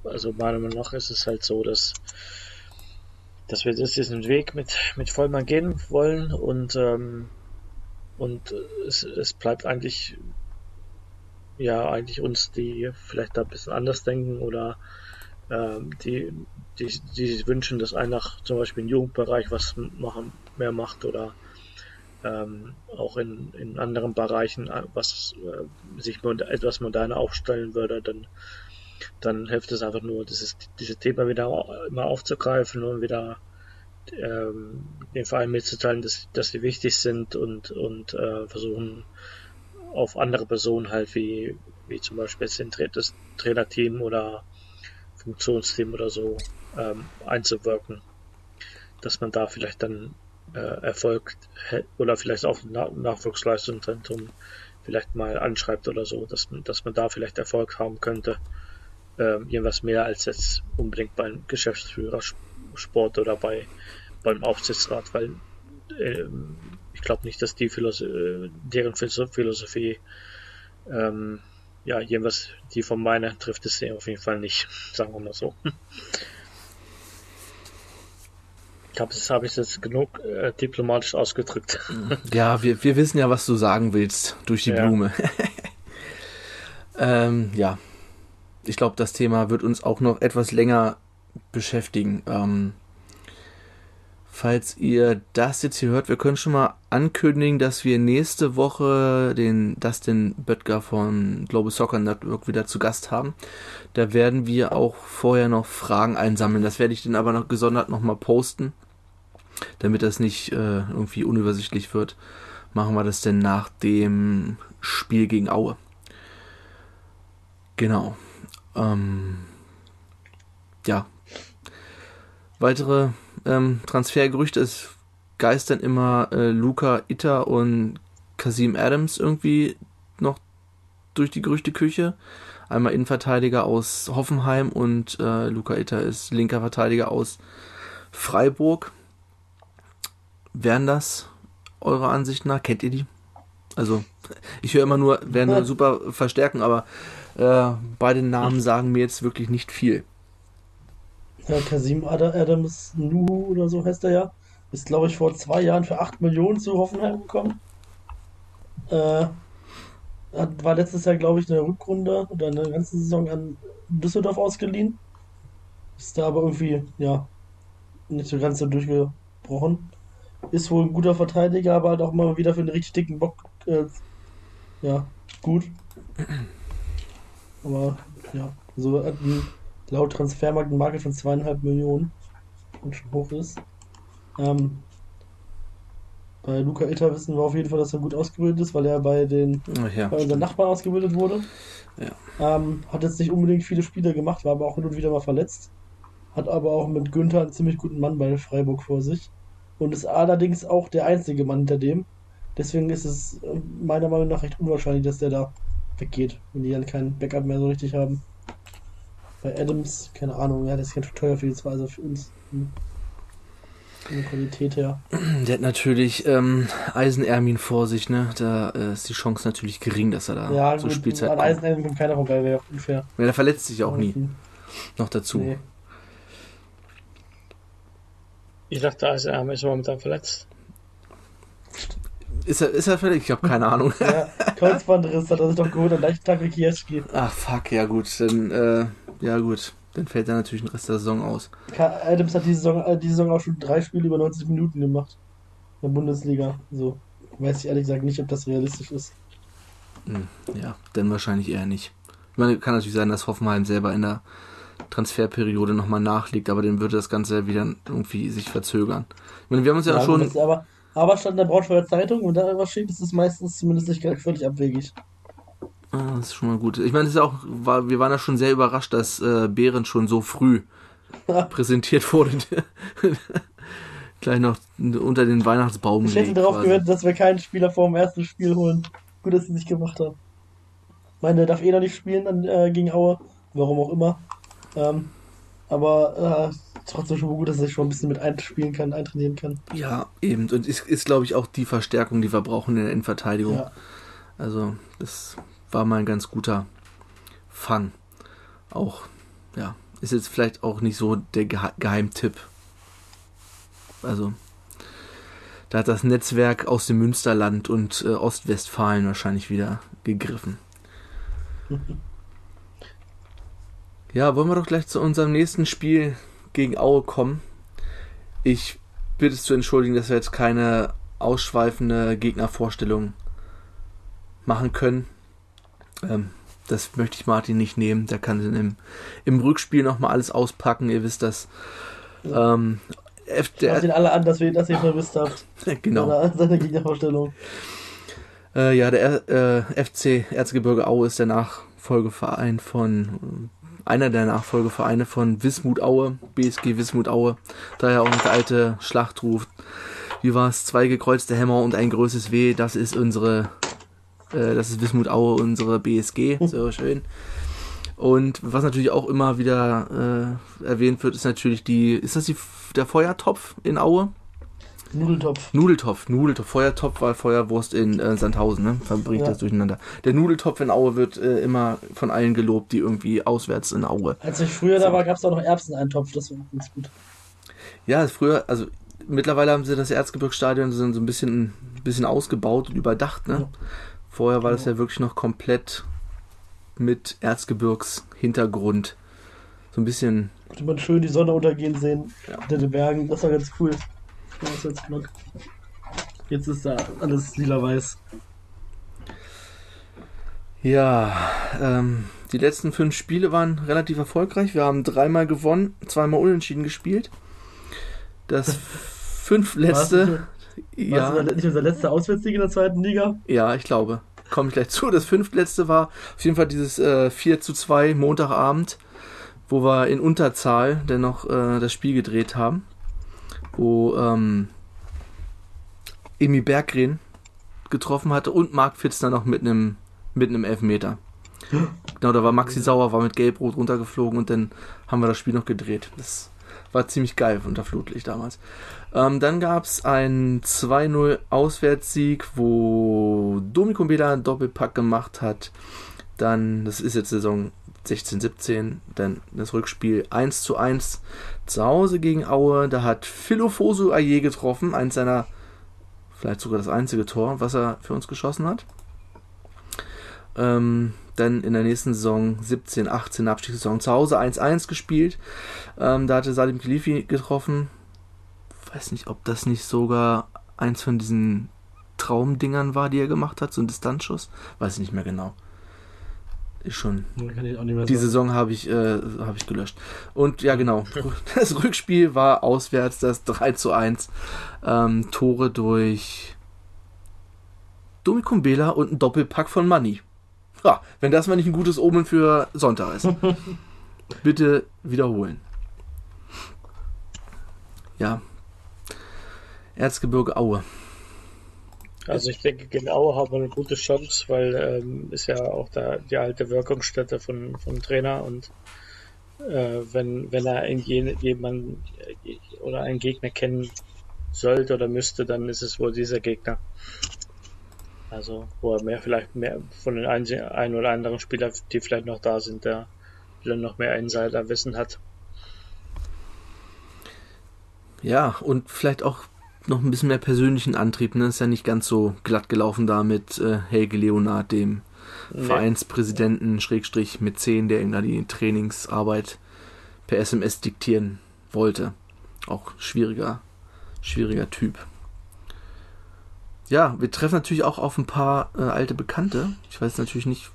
also meiner Meinung nach ist es halt so, dass dass wir jetzt diesen Weg mit, mit Vollmann gehen wollen und, ähm, und es, es bleibt eigentlich, ja, eigentlich uns, die vielleicht da ein bisschen anders denken oder ähm, die, die, die sich wünschen, dass einer zum Beispiel im Jugendbereich was machen, mehr macht oder ähm, auch in, in anderen Bereichen äh, was äh, sich etwas moderner aufstellen würde, dann dann hilft es einfach nur, dieses, dieses Thema wieder immer aufzugreifen und wieder ähm, den Verein mitzuteilen, dass, dass sie wichtig sind und, und äh, versuchen auf andere Personen halt wie, wie zum Beispiel das Trainerteam oder Funktionsteam oder so ähm, einzuwirken, dass man da vielleicht dann äh, Erfolg hä- oder vielleicht auch Na Nachwuchsleistungszentrum vielleicht mal anschreibt oder so, dass man, dass man da vielleicht Erfolg haben könnte ähm, irgendwas mehr als jetzt unbedingt beim Geschäftsführer Sp- Sport oder bei beim Aufsichtsrat, weil ähm, ich glaube nicht, dass die Philos äh, deren Philosoph- Philosophie ähm, ja irgendwas die von meiner trifft es auf jeden Fall nicht, sagen wir mal so. Ich habe das habe ich jetzt genug äh, diplomatisch ausgedrückt. Ja, wir, wir wissen ja, was du sagen willst durch die Ja. Blume. ähm, ja, ich glaube, das Thema wird uns auch noch etwas länger beschäftigen. Ähm, falls ihr das jetzt hier hört, wir können schon mal ankündigen, dass wir nächste Woche den Dustin Böttger von Global Soccer Network wieder zu Gast haben. Da werden wir auch vorher noch Fragen einsammeln. Das werde ich dann aber noch gesondert nochmal posten, damit das nicht äh, irgendwie unübersichtlich wird. Machen wir das denn nach dem Spiel gegen Aue. Genau. Ähm, ja. Weitere ähm, Transfergerüchte, es geistern immer äh, Luca Itter und Kasim Adams irgendwie noch durch die Gerüchteküche. Einmal Innenverteidiger aus Hoffenheim und äh, Luca Itter ist linker Verteidiger aus Freiburg. Wären das eurer Ansicht nach? Kennt ihr die? Also, ich höre immer nur, werden super verstärken, aber äh, beide Namen sagen mir jetzt wirklich nicht viel. Ja, Kasim Ad- Adams Nuhu oder so heißt er ja. Ist, glaube ich, vor zwei Jahren für 8 Millionen zu Hoffenheim gekommen. Äh, war letztes Jahr, glaube ich, eine Rückrunde oder eine ganze Saison an Düsseldorf ausgeliehen. Ist da aber irgendwie, ja, nicht so ganz so durchgebrochen. Ist wohl ein guter Verteidiger, aber halt auch mal wieder für einen richtig dicken Bock, äh, ja, gut. Aber, ja, so ein, laut Transfermarkt ein Market von zweieinhalb Millionen und schon hoch ist. Ähm, bei Luca Itta wissen wir auf jeden Fall, dass er gut ausgebildet ist, weil er bei den ja, bei unseren Nachbarn ausgebildet wurde. Ja. Ähm, hat jetzt nicht unbedingt viele Spiele gemacht, war aber auch hin und wieder mal verletzt. Hat aber auch mit Günther einen ziemlich guten Mann bei Freiburg vor sich. Und ist allerdings auch der einzige Mann hinter dem. Deswegen ist es äh, meiner Meinung nach recht unwahrscheinlich, dass der da weggeht, wenn die dann keinen Backup mehr so richtig haben. Bei Adams, keine Ahnung, ja, das ist ganz teuer für die zwei, also für uns. hm, Von der Qualität her. Der hat natürlich ähm, Eisenermin vor sich, ne? Da äh, ist die Chance natürlich gering, dass er da Ja, zur gut, Spielzeit an kommt. Eisenherren kommt keiner vorbei, wäre auch unfair. Ja, der verletzt sich auch nie. Noch dazu. Nee. Ich dachte, Eisenarm ist momentan verletzt. Ist er, ist er verletzt? Ich habe keine Ahnung. Ja, Kreuzbandriss hat er sich doch geholt an gleichen Tag wie Kiewski. Ach fuck, ja gut, dann äh, ja gut, dann fällt er natürlich den Rest der Saison aus. Adams hat die Saison, äh, die Saison auch schon drei Spiele über 90 Minuten gemacht. In der Bundesliga. So. Weiß ich ehrlich gesagt nicht, ob das realistisch ist. Hm, ja, dann wahrscheinlich eher nicht. Ich meine, kann natürlich sein, dass Hoffenheim selber in der Transferperiode nochmal nachlegt, aber dann würde das Ganze wieder irgendwie sich verzögern. Ich meine, wir haben uns ja, Ja, schon. aber, aber stand in der Braunschweiger Zeitung und da was steht, ist es meistens zumindest nicht völlig abwegig. Ah, das ist schon mal gut. Ich meine, es ist auch, war, wir waren ja schon sehr überrascht, dass äh, Behrens schon so früh präsentiert wurde. Gleich noch unter den Weihnachtsbaum Ich hätte gelegt darauf quasi. gewettet, dass wir keinen Spieler vor dem ersten Spiel holen. Gut, dass sie es nicht gemacht haben. Ich meine, der darf eh noch nicht spielen dann, äh, gegen Aue. Warum auch immer. Ähm, aber äh, trotzdem schon mal gut, dass er sich schon ein bisschen mit einspielen kann, eintrainieren kann. Ja, eben. Und ist, ist glaube ich, auch die Verstärkung, die wir brauchen in der Innenverteidigung. Ja. Also, das war mal ein ganz guter Fang. Auch, ja, ist jetzt vielleicht auch nicht so der Gehe Geheimtipp. Also, da hat das Netzwerk aus dem Münsterland und äh, Ostwestfalen wahrscheinlich wieder gegriffen. Ja, wollen wir doch gleich zu unserem nächsten Spiel gegen Aue kommen. Ich bitte es zu entschuldigen, dass wir jetzt keine ausschweifende Gegnervorstellung machen können. Ähm, das möchte ich Martin nicht nehmen. Der kann dann im, im Rückspiel nochmal alles auspacken. Ihr wisst das. Ähm, F Schaut ihn der, alle an, dass, wir, dass ihr verwisst habt. genau. Seine, seine Gegnervorstellung. Äh, ja, der äh, FC Erzgebirge Aue ist der Nachfolgeverein von einer der Nachfolgevereine von Wismut Aue, BSG Wismut Aue. Daher auch noch der alte Schlachtruf. Wie war es? Zwei gekreuzte Hämmer und ein größtes W. Das ist unsere, äh, das ist Wismut Aue, unsere BSG. So schön. Und was natürlich auch immer wieder äh, erwähnt wird, ist natürlich die, ist das die, der Feuertopf in Aue? Nudeltopf. Nudeltopf, Nudeltopf, Feuertopf war Feuerwurst in äh, Sandhausen, ne? Verbringt Ja. das durcheinander. Der Nudeltopf in Aue wird äh, immer von allen gelobt, die irgendwie auswärts in Aue. Als ich früher da war, gab es auch noch Erbseneintopf. Das war ganz gut. Ja, früher, also mittlerweile haben sie das Erzgebirgsstadion so so ein bisschen, ein bisschen ausgebaut und überdacht, ne? Ja. Vorher war das ja wirklich noch komplett mit Erzgebirgs-Hintergrund. So ein bisschen, Konnte man schön die Sonne untergehen sehen. Ja. Hinter den Bergen. Das war ganz cool. Das war jetzt Block. Jetzt ist da alles lila-weiß. ja, ähm, die letzten fünf Spiele waren relativ erfolgreich. Wir haben dreimal gewonnen, zweimal unentschieden gespielt. Das fünf letzte, Ja. War das nicht unser letzter Auswärtssieg in der zweiten Liga? ja, ich glaube. Komme ich gleich zu. Das fünftletzte war auf jeden Fall dieses äh, 4 zu 2 Montagabend, wo wir in Unterzahl dennoch äh, das Spiel gedreht haben. Wo ähm, Emi Berggren getroffen hatte und Marc Fitzner noch mit einem mit einem Elfmeter. Genau, da war Maxi Sauer, war mit Gelb-Rot runtergeflogen und dann haben wir das Spiel noch gedreht. Das war ziemlich geil unter Flutlicht damals. Ähm, dann gab es einen 2-0 Auswärtssieg, wo Domiko Bela einen Doppelpack gemacht hat. Dann, das ist jetzt Saison 16, 17, dann das Rückspiel 1 zu 1 zu Hause gegen Aue. Da hat Philofosu Aye getroffen, eins seiner, vielleicht sogar das einzige Tor, was er für uns geschossen hat. ähm, dann in der nächsten Saison 17, 18 Abstiegssaison zu Hause 1-1 gespielt. Ähm, da hatte Salim Khalifi getroffen. Weiß nicht, ob das nicht sogar eins von diesen Traumdingern war, die er gemacht hat, so ein Distanzschuss. Weiß ich nicht mehr genau. Ist schon. Ich Die. Saison habe ich, äh, habe ich gelöscht. Und ja, genau. Das Rückspiel war auswärts das 3 zu 1. Ähm, Tore durch Domikum Bela und ein Doppelpack von Money. Ja, wenn das mal nicht ein gutes Omen für Sonntag ist. Bitte wiederholen. Ja. Erzgebirge Aue. Also ich denke, gegen Aue haben wir eine gute Chance, weil ähm, ist ja auch da die alte Wirkungsstätte von, vom Trainer und äh, wenn, wenn er jemanden äh, oder einen Gegner kennen sollte oder müsste, dann ist es wohl dieser Gegner. Also, wo er mehr vielleicht mehr von den ein, ein oder anderen Spielern, die vielleicht noch da sind, der dann noch mehr Insiderwissen hat. Ja, und vielleicht auch noch ein bisschen mehr persönlichen Antrieb. Ne? Ist ja nicht ganz so glatt gelaufen da mit äh, Helge Leonard, dem Nee. Vereinspräsidenten, Schrägstrich mit 10, der ihm da die Trainingsarbeit per SMS diktieren wollte. Auch schwieriger, schwieriger Typ. Ja, wir treffen natürlich auch auf ein paar äh, alte Bekannte. Ich weiß natürlich nicht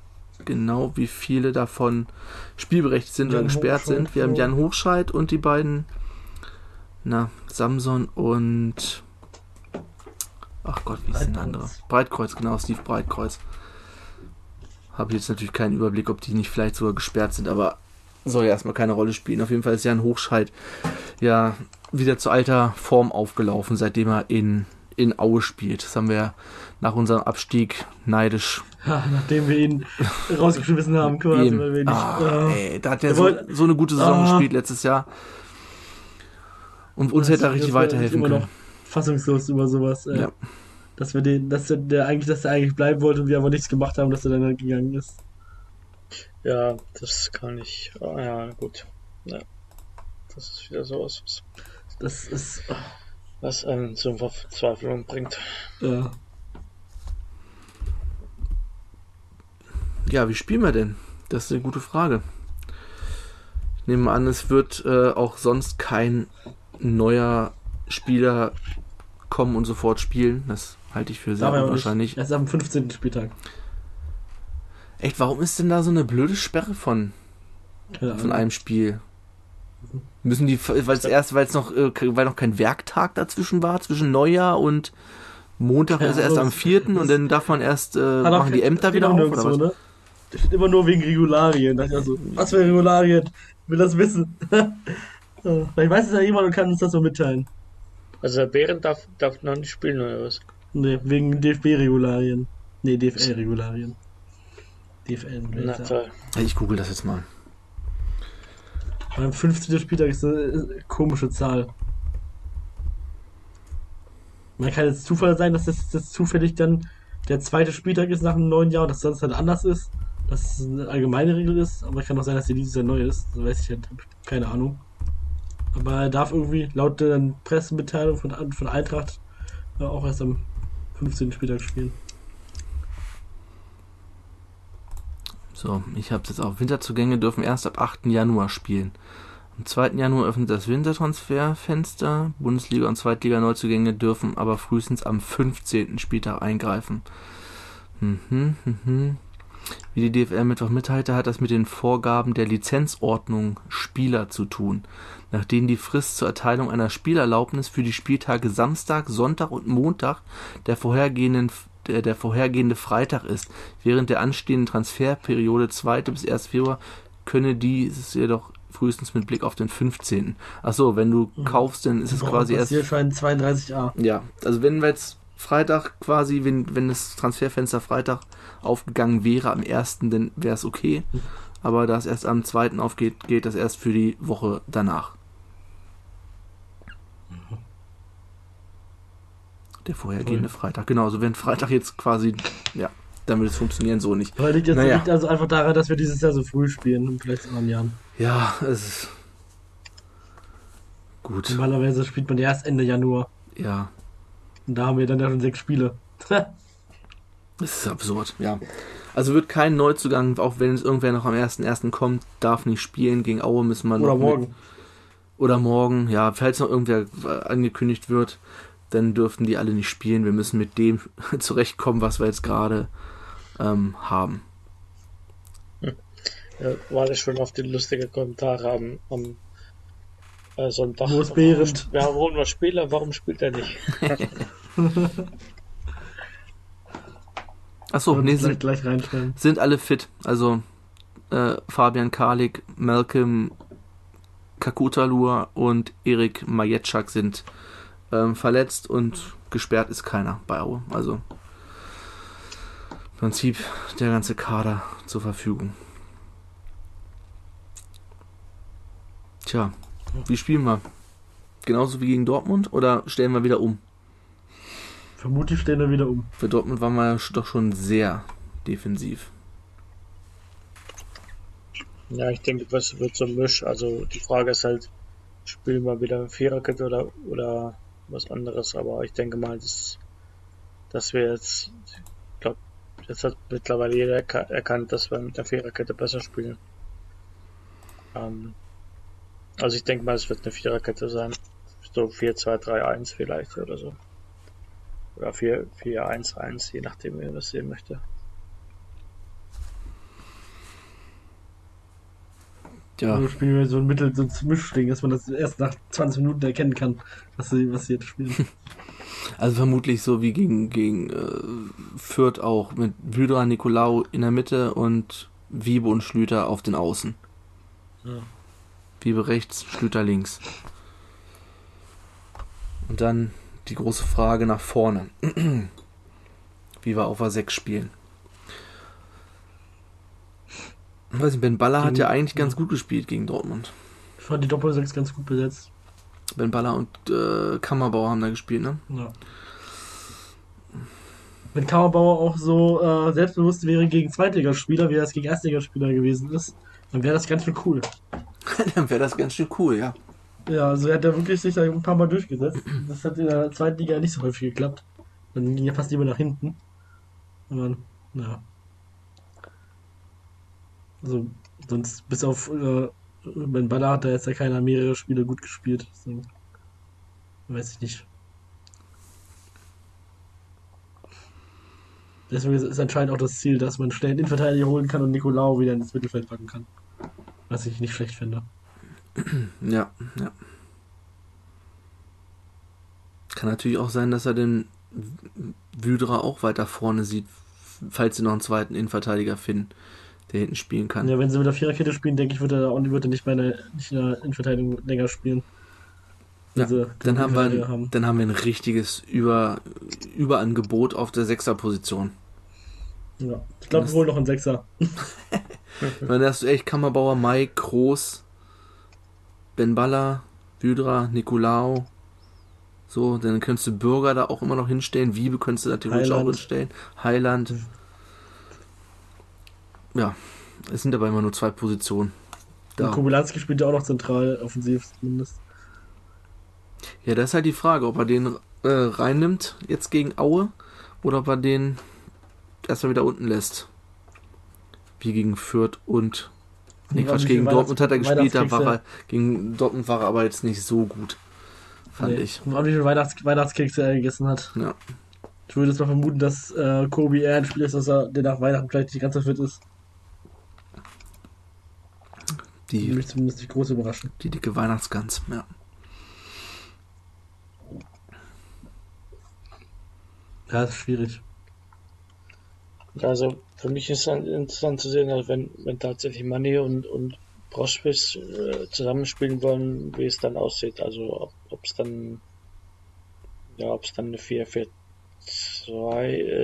genau, wie viele davon spielberechtigt sind oder gesperrt Hochscheid, sind. Wir haben. Jan Hochscheid und die beiden, na, Samson und ach Gott, wie ist denn der andere? Breitkreuz. Breitkreuz, genau, Steve Breitkreuz. Habe jetzt natürlich keinen Überblick, ob die nicht vielleicht sogar gesperrt sind, aber soll ja erstmal keine Rolle spielen. Auf jeden Fall ist Jan Hochscheid ja wieder zu alter Form aufgelaufen, seitdem er in, in Aue spielt. Das haben wir nach unserem Abstieg neidisch Ja, nachdem wir ihn rausgeschmissen haben, quasi, Eben. weil wir nicht. Ah, äh, ey, da hat er so, so eine gute Saison Ah. gespielt letztes Jahr. Und uns hätte er richtig weiterhelfen immer können. noch fassungslos über sowas. Äh, Ja. Dass wir den, dass der, der eigentlich, dass er eigentlich bleiben wollte und wir aber nichts gemacht haben, dass er dann halt gegangen ist. Ja, das kann ich. ah, Ja, gut. Ja. Das ist wieder sowas, was- Das ist. Was einen zur Verzweiflung bringt. Äh, Ja, wie spielen wir denn? Das ist eine gute Frage. Ich nehme an, es wird äh, auch sonst kein neuer Spieler kommen und sofort spielen. Das halte ich für sehr aber unwahrscheinlich. Erst am 15. Spieltag. Echt, warum ist denn da so eine blöde Sperre von, von einem Spiel? Müssen die, weil es erst, weil es noch, äh, weil noch kein Werktag dazwischen war, zwischen Neujahr und Montag Ja, ist er erst am das- 4. und dann darf man erst, äh, machen die Ämter wieder auf, oder was? ne? Das steht immer nur wegen Regularien. Da dachte ich also, was für Regularien? Ich will das wissen. Vielleicht weiß es ja jemand und kann uns das so mitteilen. Also der Bären darf, darf noch nicht spielen oder was? Nee, wegen DFB-Regularien. Nee, DFL-Regularien. DFL. Na toll. Ich google das jetzt mal. Beim 15. Spieltag ist eine komische Zahl. Man kann jetzt Zufall sein, dass das, das zufällig dann der zweite Spieltag ist nach einem neuen Jahr und dass sonst halt anders ist. Dass es eine allgemeine Regel ist, aber kann auch sein, dass die dieses Jahr neu ist. Das weiß ich halt, keine Ahnung. Aber er darf irgendwie laut der Pressemitteilung von, von Eintracht äh, auch erst am 15. Spieltag spielen. So, ich habe jetzt auch. Winterzugänge dürfen erst ab 8. Januar spielen. Am 2. Januar öffnet das Wintertransferfenster. Bundesliga und Zweitliga-Neuzugänge dürfen aber frühestens am 15. Spieltag eingreifen. Mhm, mhm. Wie die DFL Mittwoch mitteilte, hat das mit den Vorgaben der Lizenzordnung Spieler zu tun, nach denen die Frist zur Erteilung einer Spielerlaubnis für die Spieltage Samstag, Sonntag und Montag der vorhergehenden der, der vorhergehende Freitag ist. Während der anstehenden Transferperiode 2. bis 1. Februar könne dies jedoch frühestens mit Blick auf den 15. Achso, wenn du kaufst, dann ist es quasi erst. Passierschein 32a. Ja, also wenn wir jetzt Freitag quasi, wenn, wenn das Transferfenster Freitag aufgegangen wäre am 1., dann wäre es okay. Aber da es erst am 2. aufgeht, geht das erst für die Woche danach. Der vorhergehende Freitag. Genau, also wenn Freitag jetzt quasi, ja, dann würde es funktionieren, so nicht. Aber liegt, jetzt, Naja. liegt also einfach daran, dass wir dieses Jahr so früh spielen und vielleicht in anderen Jahren. Ja, es ist gut. Normalerweise spielt man erst Ende Januar. Ja, Und da haben wir dann ja schon sechs Spiele. es ist absurd, ja. Also wird kein Neuzugang, auch wenn es irgendwer noch am 1.1. kommt, darf nicht spielen. Gegen Aue müssen wir Oder morgen. Mit, oder morgen, ja, falls noch irgendwer äh, angekündigt wird, dann dürften die alle nicht spielen. Wir müssen mit dem zurechtkommen, was wir jetzt gerade ähm, haben. Ja, warte schon auf die lustige Kommentare am, am äh, Sonntag. Wo ist Behrendt? Wir holen wir Spieler, warum spielt er nicht? Achso, nee, sind, gleich sind alle fit. Also äh, Fabian Kalik, Malcolm Kakutalur und Erik Majetschak sind ähm, verletzt und gesperrt ist keiner bei Aue. Also im Prinzip der ganze Kader zur Verfügung. Tja, wie spielen wir? Genauso wie gegen Dortmund oder stellen wir wieder um? Vermutlich stehen wir wieder um. Für Dortmund waren wir doch schon sehr defensiv. Ja, ich denke, das wird so ein Misch. Also die Frage ist halt, spielen wir wieder Viererkette oder, oder was anderes. Aber ich denke mal, dass, dass wir jetzt, ich glaube, jetzt hat mittlerweile jeder erka- erkannt, dass wir mit der Viererkette besser spielen. Ähm, also ich denke mal, es wird eine Viererkette sein. So 4-2-3-1 vielleicht oder so. Oder 4-4-1-1, je nachdem, wie man das sehen möchte. Ja, Also spielen wir so ein Mittel, so ein Mischding, dass man das erst nach 20 Minuten erkennen kann, was sie, was sie jetzt spielen. also vermutlich so wie gegen, gegen äh, Fürth auch mit Wydra, Nikolaou in der Mitte und Wiebe und Schlüter auf den Außen. Ja. Wiebe rechts, Schlüter links. Und dann die große Frage nach vorne. wie wir auf A6 spielen. Ich weiß nicht, Ben Baller hat ja eigentlich ganz gut gespielt gegen Dortmund. Ich fand die Doppel-6 ganz gut besetzt. Ben Baller und äh, Kammerbauer haben da gespielt, ne? Ja. Wenn Kammerbauer auch so äh, selbstbewusst wäre gegen Zweitligaspieler, wie er es gegen Erstligaspieler gewesen ist, dann wäre das ganz schön cool. dann wäre das ganz schön cool, ja. Ja, also er hat ja wirklich sich da ein paar Mal durchgesetzt. Das hat in der zweiten Liga nicht so häufig geklappt. Dann ging er fast lieber nach hinten. Aber, ja. Also, sonst bis auf äh, Ben Baller hat da jetzt ja keiner mehrere Spiele gut gespielt. Deswegen weiß ich nicht. Deswegen ist- anscheinend auch das Ziel, dass man schnell einen Innenverteidiger holen kann und Nicolau wieder ins Mittelfeld packen kann. Was ich nicht schlecht finde. Ja, ja. Kann natürlich auch sein, dass er den Wydra auch weiter vorne sieht, falls sie noch einen zweiten Innenverteidiger finden, der hinten spielen kann. Ja, wenn sie mit der Viererkette spielen, denke ich, wird er, und wird er nicht, bei einer, nicht in der Innenverteidigung länger spielen. Ja, sie dann haben wir, ein, dann haben wir ein richtiges Über, Überangebot auf der Sechserposition. Ja. Ich glaube, wir holen noch einen Sechser. Dann hast du echt Kammerbauer, Mike, Groß, Ben Baller, Wydra, Nikolaou. So, dann könntest du Bürger da auch immer noch hinstellen. Wiebe könntest du da theoretisch auch hinstellen. Heiland. Ja, es sind aber immer nur zwei Positionen. Und Da. Kobylanski spielt ja auch noch zentral, offensiv zumindest. Ja, das ist halt die Frage, ob er den äh, reinnimmt, jetzt gegen Aue, oder ob er den erstmal wieder unten lässt. Wie gegen Fürth und. Nee, Quatsch, gegen Dortmund hat er gespielt, da war er. Gegen Dortmund war er aber jetzt nicht so gut. Fand Nee. ich. Und auch viel Weihnachts Weihnachtskekse er gegessen hat. Ja. Ich würde jetzt mal vermuten, dass äh, Kobe eher ein Spieler ist, dass er, der nach Weihnachten vielleicht nicht ganz so fit ist. Würde Die, mich zumindest nicht groß überraschen. die dicke Weihnachtsgans, ja. Ja, das ist schwierig. Also für mich ist dann interessant zu sehen, dass wenn, wenn tatsächlich Mani und, und Broschwitz äh, zusammenspielen wollen, wie es dann aussieht. Also ob es dann ja, ob es dann eine 4-4-2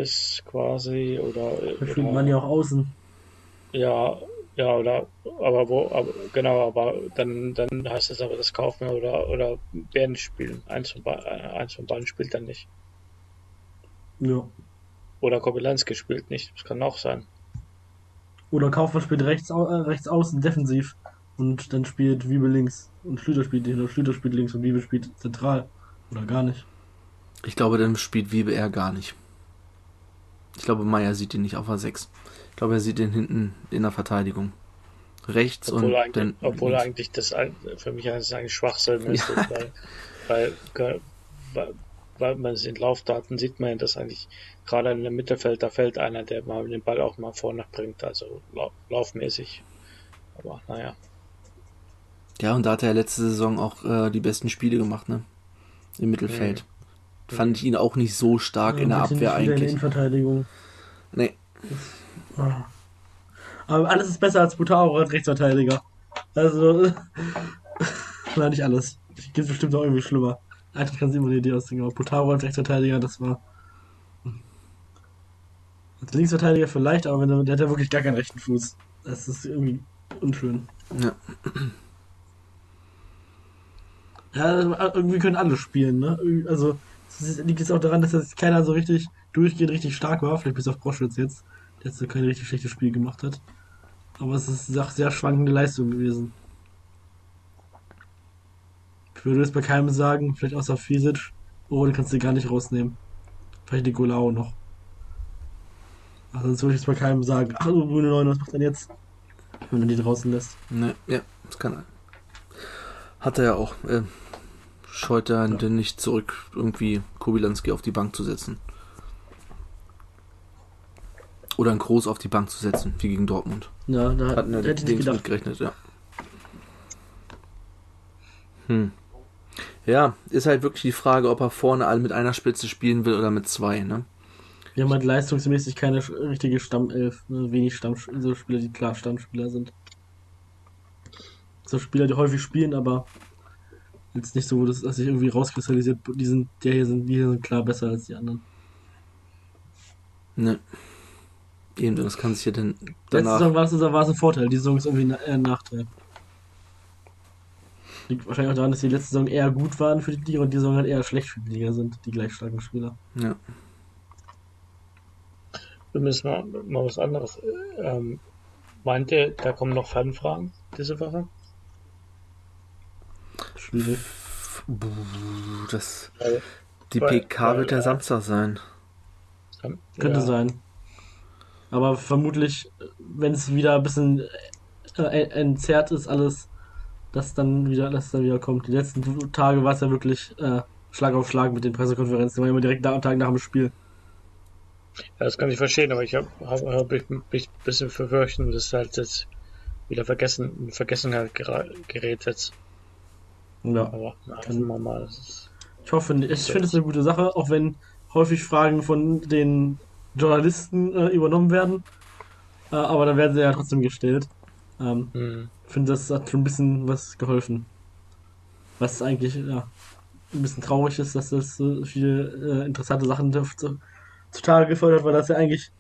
ist quasi oder, Da spielt man ja auch außen. ja, ja, oder aber wo, aber genau, aber dann dann heißt es aber das kaufen oder oder werden spielen. Eins von, eins von beiden spielt dann nicht. Ja. Oder Kobylanski spielt nicht. Das kann auch sein. Oder Kaufmann spielt rechts, äh, rechts außen defensiv und dann spielt Wiebe links und Schlüter spielt oder Schlüter spielt links und Wiebe spielt zentral. Oder gar nicht. Ich glaube, dann spielt Wiebe eher gar nicht. Ich glaube, Meier sieht ihn nicht auf A6. Ich glaube, er sieht den hinten in der Verteidigung. Rechts Obwohl, und eigentlich, dann. obwohl links. eigentlich das für mich das eigentlich Schwachsinn ist, weil, weil, weil, weil man es in Laufdaten sieht man ja, dass eigentlich gerade in dem Mittelfeld, da fällt einer, der mal den Ball auch mal vorne bringt, also lau laufmäßig. Aber naja. Ja, und da hat er letzte Saison auch äh, die besten Spiele gemacht, ne? Im Mittelfeld. Fand ich ihn auch nicht so stark in der Abwehr nicht wieder in der eigentlich. Innenverteidigung. Nee. Aber alles ist besser als Butaro als Rechtsverteidiger. Also, nein, nicht alles. Gibt bestimmt auch irgendwie schlimmer. Eigentlich kann immer eine Idee ausdenken, aber Butaro als Rechtsverteidiger, das war. Als Linksverteidiger vielleicht, aber wenn er, der hat ja wirklich gar keinen rechten Fuß. Das ist irgendwie unschön. Ja. Ja, irgendwie können alle spielen, ne? Also, es liegt jetzt auch daran, dass jetzt keiner so richtig durchgehend richtig stark war, vielleicht bis auf Broschwitz jetzt, so kein richtig schlechtes Spiel gemacht hat. Aber es ist auch sehr schwankende Leistung gewesen. Ich würde jetzt bei keinem sagen, vielleicht außer Fisic, oh, den kannst du gar nicht rausnehmen. Vielleicht Nicolao noch. Also sonst würde ich jetzt bei keinem sagen, ach, du grüne Neun, was macht denn jetzt? Wenn man die draußen lässt. Ne, ja, das kann er. Hat er ja auch. Äh, scheut er Ja. denn nicht zurück, irgendwie Kobilanski auf die Bank zu setzen. Oder einen Groß auf die Bank zu setzen, wie gegen Dortmund. Ja, da Hatten ja hätte ich nicht gerechnet, ja. Hm. Ja, ist halt wirklich die Frage, ob er vorne all mit einer Spitze spielen will oder mit zwei, ne? Wir haben halt leistungsmäßig keine richtige Stammelf, ne? wenig Stamm so Spieler, die klar Stammspieler sind. So Spieler, die häufig spielen, aber jetzt nicht so, dass, dass sich irgendwie rauskristallisiert, die sind, der hier sind, die hier sind klar besser als die anderen. Ne. Eben, das kann sich ja dann Letzte danach. Saison war es, war es ein Vorteil, die Saison ist irgendwie eher ein Nachteil. Liegt wahrscheinlich auch daran, dass die letzte Saison eher gut waren für die Liga und die Saison halt eher schlecht für die Liga sind, die gleich starken Spieler. Ja. Wir müssen mal, mal was anderes. Ähm, meint ihr, da kommen noch Fanfragen diese Woche? Schwierig. Das, die Weil- PK wird weil, ja äh, Samstag sein. Könnte ja, sein. Aber vermutlich, wenn es wieder ein bisschen äh, entzerrt ist, alles, dass dann wieder, dass dann wieder kommt. Die letzten Tage war es ja wirklich äh, Schlag auf Schlag mit den Pressekonferenzen. Die waren immer direkt am Tag nach dem Spiel. Ja, das kann ich verstehen, aber ich habe hab, hab ich mich ein bisschen verfürchten, dass halt jetzt wieder vergessen, in Vergessenheit gerät jetzt. Ja. Aber hoffen wir mal. Ich hoffe, ich finde es eine gute Sache, auch wenn häufig Fragen von den Journalisten äh, übernommen werden. Äh, aber dann werden sie ja trotzdem gestellt. Ähm, hm. Ich finde, das hat schon ein bisschen was geholfen. Was eigentlich, ja, ein bisschen traurig ist, dass das so viele äh, interessante Sachen zu, zutage gefördert, weil das ja eigentlich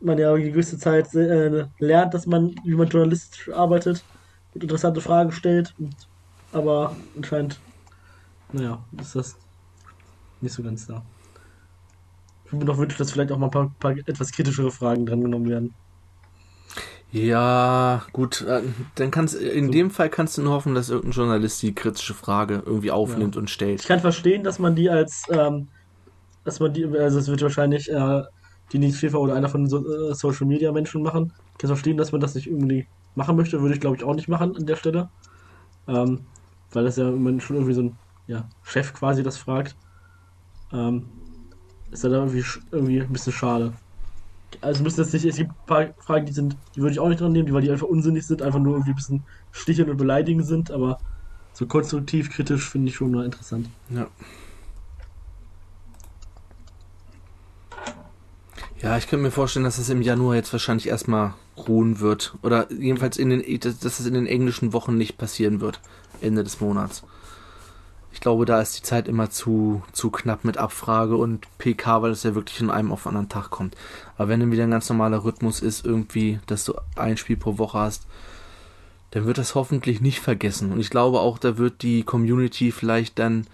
man ja die gewisse Zeit äh, lernt, dass man, wie man journalistisch arbeitet, und interessante Fragen stellt. Und, aber anscheinend, naja, ist das nicht so ganz da. Ich würde mir noch wünschen, dass vielleicht auch mal ein paar, paar etwas kritischere Fragen drangenommen werden. Ja, gut, äh, dann kannst in So. dem Fall kannst du nur hoffen, dass irgendein Journalist die kritische Frage irgendwie aufnimmt und Ich stellt. kann verstehen, dass man die als, ähm, dass man die, also es wird wahrscheinlich äh, die Nils Schäfer oder einer von den so, äh, Social Media Menschen machen. Ich kann verstehen, dass man das nicht irgendwie machen möchte, würde ich glaube ich auch nicht machen an der Stelle. Ähm, weil das ja man schon irgendwie so ein ja, Chef quasi das fragt. Ähm, ist dann irgendwie, irgendwie ein bisschen schade. Also müssen das nicht, es gibt ein paar Fragen, die sind, die würde ich auch nicht dran nehmen, die, weil die einfach unsinnig sind, einfach nur irgendwie ein bisschen sticheln und beleidigend sind, aber so konstruktiv, kritisch finde ich schon mal interessant. Ja. Ja, ich könnte mir vorstellen, dass es im Januar jetzt wahrscheinlich erstmal ruhen wird. Oder jedenfalls in den, dass es in den englischen Wochen nicht passieren wird. Ende des Monats. Ich glaube, da ist die Zeit immer zu, zu knapp mit Abfrage und PK, weil es ja wirklich von einem auf anderen Tag kommt. Aber wenn dann wieder ein ganz normaler Rhythmus ist, irgendwie, dass du ein Spiel pro Woche hast, dann wird das hoffentlich nicht vergessen. Und ich glaube auch, da wird die Community vielleicht dann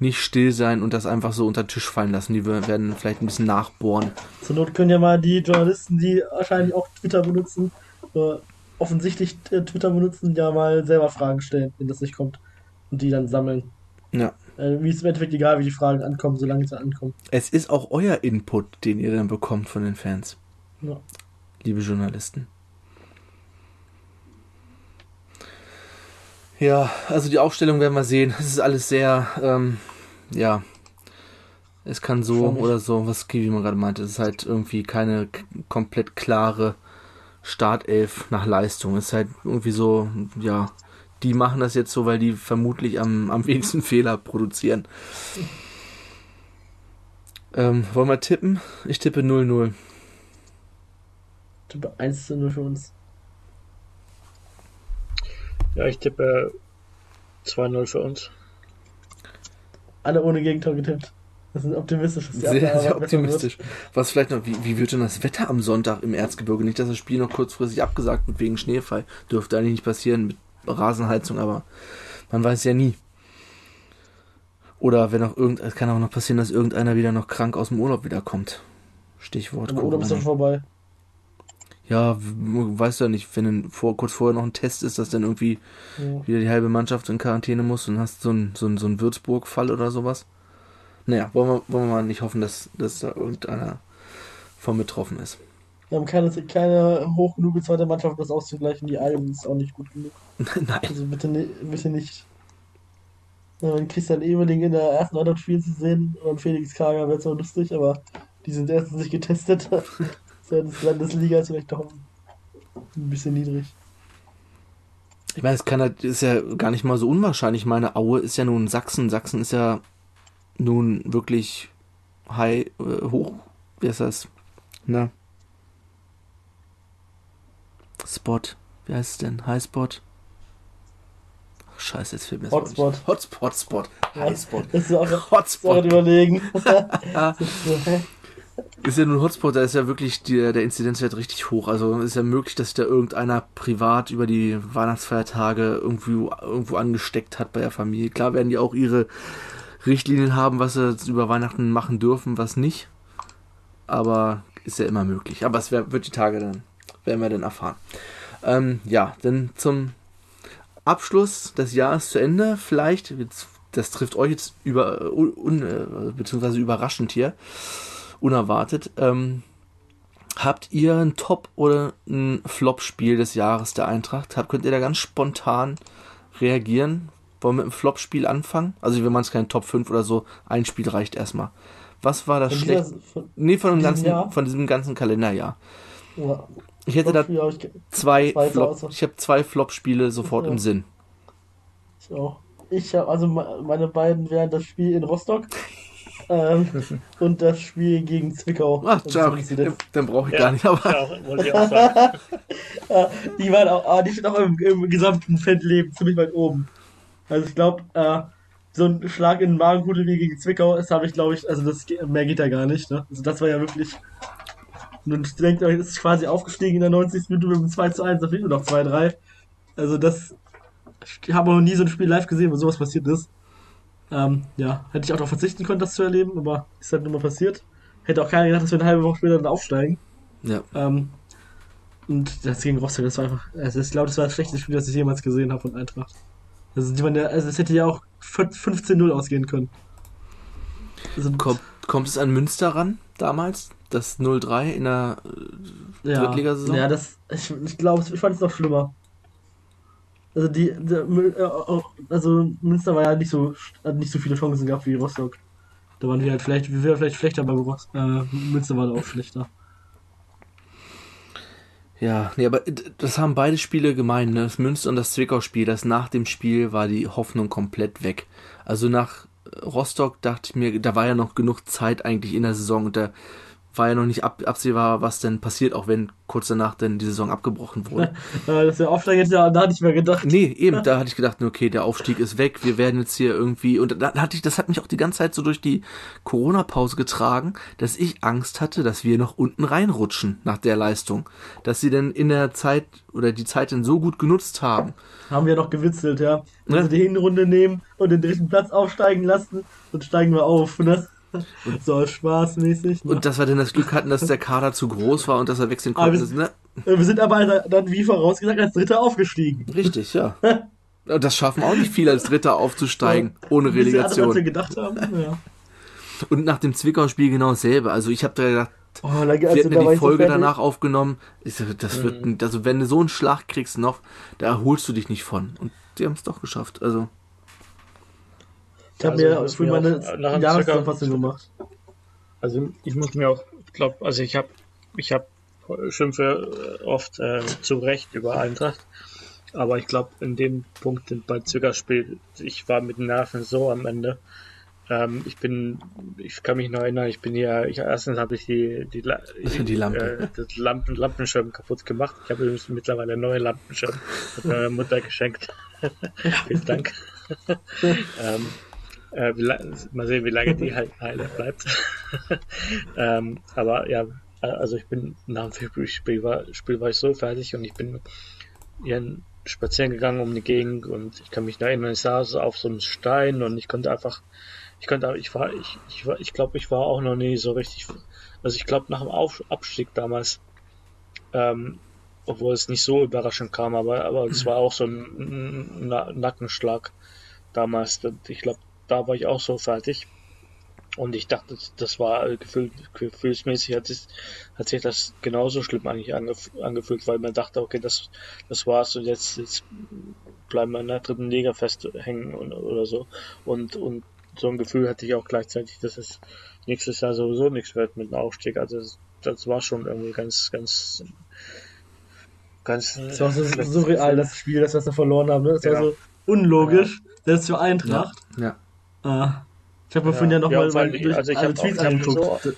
nicht still sein und das einfach so unter den Tisch fallen lassen. Die werden vielleicht ein bisschen nachbohren. Zur Not können ja mal die Journalisten, die wahrscheinlich auch Twitter benutzen, äh, offensichtlich äh, Twitter benutzen, ja mal selber Fragen stellen, wenn das nicht kommt. Und die dann sammeln. Ja. Äh, wie ist im Endeffekt egal, wie die Fragen ankommen, solange sie ankommen. Es ist auch euer Input, den ihr dann bekommt von den Fans. Ja. liebe Journalisten. Ja, also die Aufstellung werden wir sehen. Es ist alles sehr, ähm, ja, es kann so oder so, was Kiwi mal gerade meinte. Es ist halt irgendwie keine komplett klare Startelf nach Leistung. Es ist halt irgendwie so, ja, die machen das jetzt so, weil die vermutlich am, am wenigsten Fehler produzieren. Ähm, wollen wir tippen? Ich tippe 0-0. Tippe 1 zu 0 für uns. Ja, ich tippe 2-0 für uns. Alle ohne Gegentor getippt. Das ist ein optimistisches Sehr, sehr optimistisch. Was vielleicht noch, wie, wie wird denn das Wetter am Sonntag im Erzgebirge? Nicht, dass das Spiel noch kurzfristig abgesagt wird wegen Schneefall. Dürfte eigentlich nicht passieren mit Rasenheizung, aber man weiß ja nie. Oder wenn auch irgend, es kann auch noch passieren, dass irgendeiner wieder noch krank aus dem Urlaub wiederkommt. Stichwort. Oder bist du schon vorbei? Ja, weißt du ja nicht, wenn vor, kurz vorher noch ein Test ist, dass dann irgendwie Ja. wieder die halbe Mannschaft in Quarantäne muss und hast so einen so ein, so ein Würzburg-Fall oder sowas. Naja, wollen wir, wollen wir mal nicht hoffen, dass, dass da irgendeiner von betroffen ist. Wir haben keine, keine hoch genug zweite Mannschaft, um das auszugleichen. Die Alben ist auch nicht gut genug. Nein. Also bitte, ni- bitte nicht. Wenn Christian Ebeling in der ersten Mannschaft spielen zu sehen und Felix Kager wäre zwar lustig, aber die sind erstens nicht getestet. Seitens Landesliga ist vielleicht doch ein bisschen niedrig. Ich meine, es kann halt, ist ja gar nicht mal so unwahrscheinlich. Meine Aue ist ja nun Sachsen. Sachsen ist ja nun wirklich high, äh, hoch, wie heißt das? Na? Spot. Wie heißt es denn? High Spot? Ach, scheiße, jetzt fehlt mir Hotspot. nicht. Hotspot, Spot. High Spot. Das ist auch, Hotspot. überlegen. Ja. Ist ja nun Hotspot, da ist ja wirklich die, der Inzidenzwert richtig hoch. Also ist ja möglich, dass sich da irgendeiner privat über die Weihnachtsfeiertage irgendwo, irgendwo angesteckt hat bei der Familie. Klar werden die auch ihre Richtlinien haben, was sie über Weihnachten machen dürfen, was nicht. Aber ist ja immer möglich. Aber es wär, wird die Tage dann, werden wir dann erfahren. Ähm, ja, dann zum Abschluss des Jahres zu Ende. Vielleicht, das trifft euch jetzt über, un, un, äh, beziehungsweise überraschend hier unerwartet. Ähm, habt ihr ein Top- oder ein Flop-Spiel des Jahres der Eintracht? Habt, könnt ihr da ganz spontan reagieren? Wollen wir mit einem Flop-Spiel anfangen? Also wenn man es kein Top 5 oder so, ein Spiel reicht erstmal. Was war das schlecht? Nee, von diesem ganzen, Jahr? von diesem ganzen Kalenderjahr. ja, Ich hätte da zwei zwei Flop, ich habe zwei Flop-Spiele sofort Ja. im Sinn. ich auch. Ich habe also me- meine beiden wären das Spiel in Rostock ähm, und das Spiel gegen Zwickau. Ach, Das tja, ist das. dann brauche ich Ja. gar nicht, aber Ja, wollte ich auch sagen. Die waren auch, ah, die stehen auch im, im gesamten Fanleben ziemlich weit oben. Also ich glaube, äh, so ein Schlag in den Magenhute wie gegen Zwickau, das habe ich, glaube ich, also das mehr geht da gar nicht. Ne? Also das war ja wirklich. Und denkt euch, es ist quasi aufgestiegen in der 90. Minute mit dem 2 zu 1, da fehlt nur noch 2-3. Also das. Ich habe noch nie so ein Spiel live gesehen, wo sowas passiert ist. Ähm, ja, hätte ich auch darauf verzichten können, das zu erleben, aber ist halt nur mal passiert. Hätte auch keiner gedacht, dass wir eine halbe Woche später dann aufsteigen. ja. Ähm, und das gegen Rostock, das war einfach, also ich glaube, das war das schlechteste Spiel, das ich jemals gesehen habe von Eintracht. Also, die ja, also es hätte ja auch 15-0 ausgehen können. Also, Kommt, kommt es an Münster ran damals? Das 0-3 in der ja, Drittligasaison? Ja, das, ich, ich glaube, ich fand es noch schlimmer. Also die, der, Mü- äh, also Münster war ja nicht so, hat nicht so viele Chancen gehabt wie Rostock. Da waren wir halt vielleicht, wir wären vielleicht schlechter, aber äh, Münster war da auch schlechter. Ja, nee, aber das haben beide Spiele gemein, ne? Das Münster und das Zwickau-Spiel, das nach dem Spiel war die Hoffnung komplett weg. Also nach äh, Rostock dachte ich mir, da war ja noch genug Zeit eigentlich in der Saison und da war ja noch nicht ab, absehbar, was denn passiert, auch wenn kurz danach dann die Saison abgebrochen wurde. Dass wir aufsteigen, hätte ich ja da nicht mehr gedacht. Nee, eben, da hatte ich gedacht, okay, der Aufstieg ist weg, wir werden jetzt hier irgendwie, und da hatte ich, das hat mich auch die ganze Zeit so durch die Corona-Pause getragen, dass ich Angst hatte, dass wir noch unten reinrutschen nach der Leistung. Dass sie dann in der Zeit oder die Zeit dann so gut genutzt haben. Haben wir noch gewitzelt, ja. Wenn Ne? sie die Hinrunde nehmen und den dritten Platz aufsteigen lassen, dann steigen wir auf, ne? So spaßmäßig. Ne? Und dass wir dann das Glück hatten, dass der Kader zu groß war und dass er wechseln konnte. wir- ne? wir sind aber halt dann, wie vorausgesagt, als Dritter aufgestiegen. Richtig, ja. Das schaffen auch nicht viele als Dritter aufzusteigen, ohne sie alle, als wir Relegation. gedacht haben. Ja. Und nach dem Zwickau-Spiel genau dasselbe. Also ich habe da gedacht, Oh, also, wir hatten ja die Folge so danach aufgenommen. Das wird, mhm. also wenn du so einen Schlag kriegst noch, da erholst du dich nicht von. Und die haben es doch geschafft. Also. Ich habe mir also, früher meine Jahreszusammenfassung gemacht. Also ich muss mir auch, ich glaube, also ich habe, ich habe schimpfe oft äh, zu Recht über Eintracht. Aber ich glaube, in dem Punkt bei Zügerspiel, ich war mit den Nerven so am Ende. Ähm, ich bin, ich kann mich noch erinnern, ich bin hier, ich, erstens habe ich die, die, die, die Lampe. Äh, das Lampen, Lampenschirm kaputt gemacht. Ich habe übrigens mittlerweile neue Lampenschirm. Hat meine Mutter geschenkt. Vielen Dank. ähm, äh, mal sehen, wie lange die halt heile bleibt. ähm, aber ja, also ich bin nach dem Spiel war, Spiel war ich so fertig und ich bin ihren spazieren gegangen um die Gegend und ich kann mich noch erinnern, ich saß auf so einem Stein und ich konnte einfach, ich konnte, ich war, ich, ich war, ich glaube, ich war auch noch nie so richtig, also ich glaube nach dem Auf Abstieg damals, ähm, obwohl es nicht so überraschend kam, aber, aber es war auch so ein, ein Nackenschlag damals. Ich glaube, da war ich auch so fertig. Und ich dachte, das war gefühl, gefühlsmäßig hat sich, hat sich das genauso schlimm eigentlich angef angefühlt, weil man dachte, okay, das, das war's und jetzt, jetzt bleiben wir in der dritten Liga festhängen und, oder so. Und, und so ein Gefühl hatte ich auch gleichzeitig, dass es nächstes Jahr sowieso nichts wird mit dem Aufstieg. Also das, das war schon irgendwie ganz, ganz, ganz. Das war so, so real, das Spiel, das wir verloren haben. Ne? Das ja. war so unlogisch, ja. selbst für Eintracht. Ja. ja. Ah. Ich habe mir ja, vorhin ja nochmal ja, durch also ich alle Tweets angeguckt. So,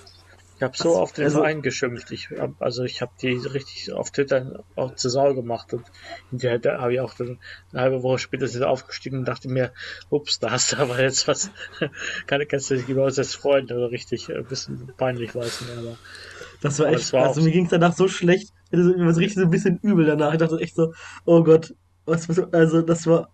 ich habe so auf den also, Verein geschimpft. Ich hab, also ich habe die richtig auf Twitter auch zur Sau gemacht und hinterher habe ich auch dann eine halbe Woche später sind aufgestiegen und dachte mir, ups, da hast du aber jetzt was, keine kannst du dich über uns als Freund oder richtig ein bisschen peinlich weiß aber das war echt, war also mir ging es danach so schlecht, mir war richtig so ein bisschen übel danach. Ich dachte echt so, oh Gott, was, also das war,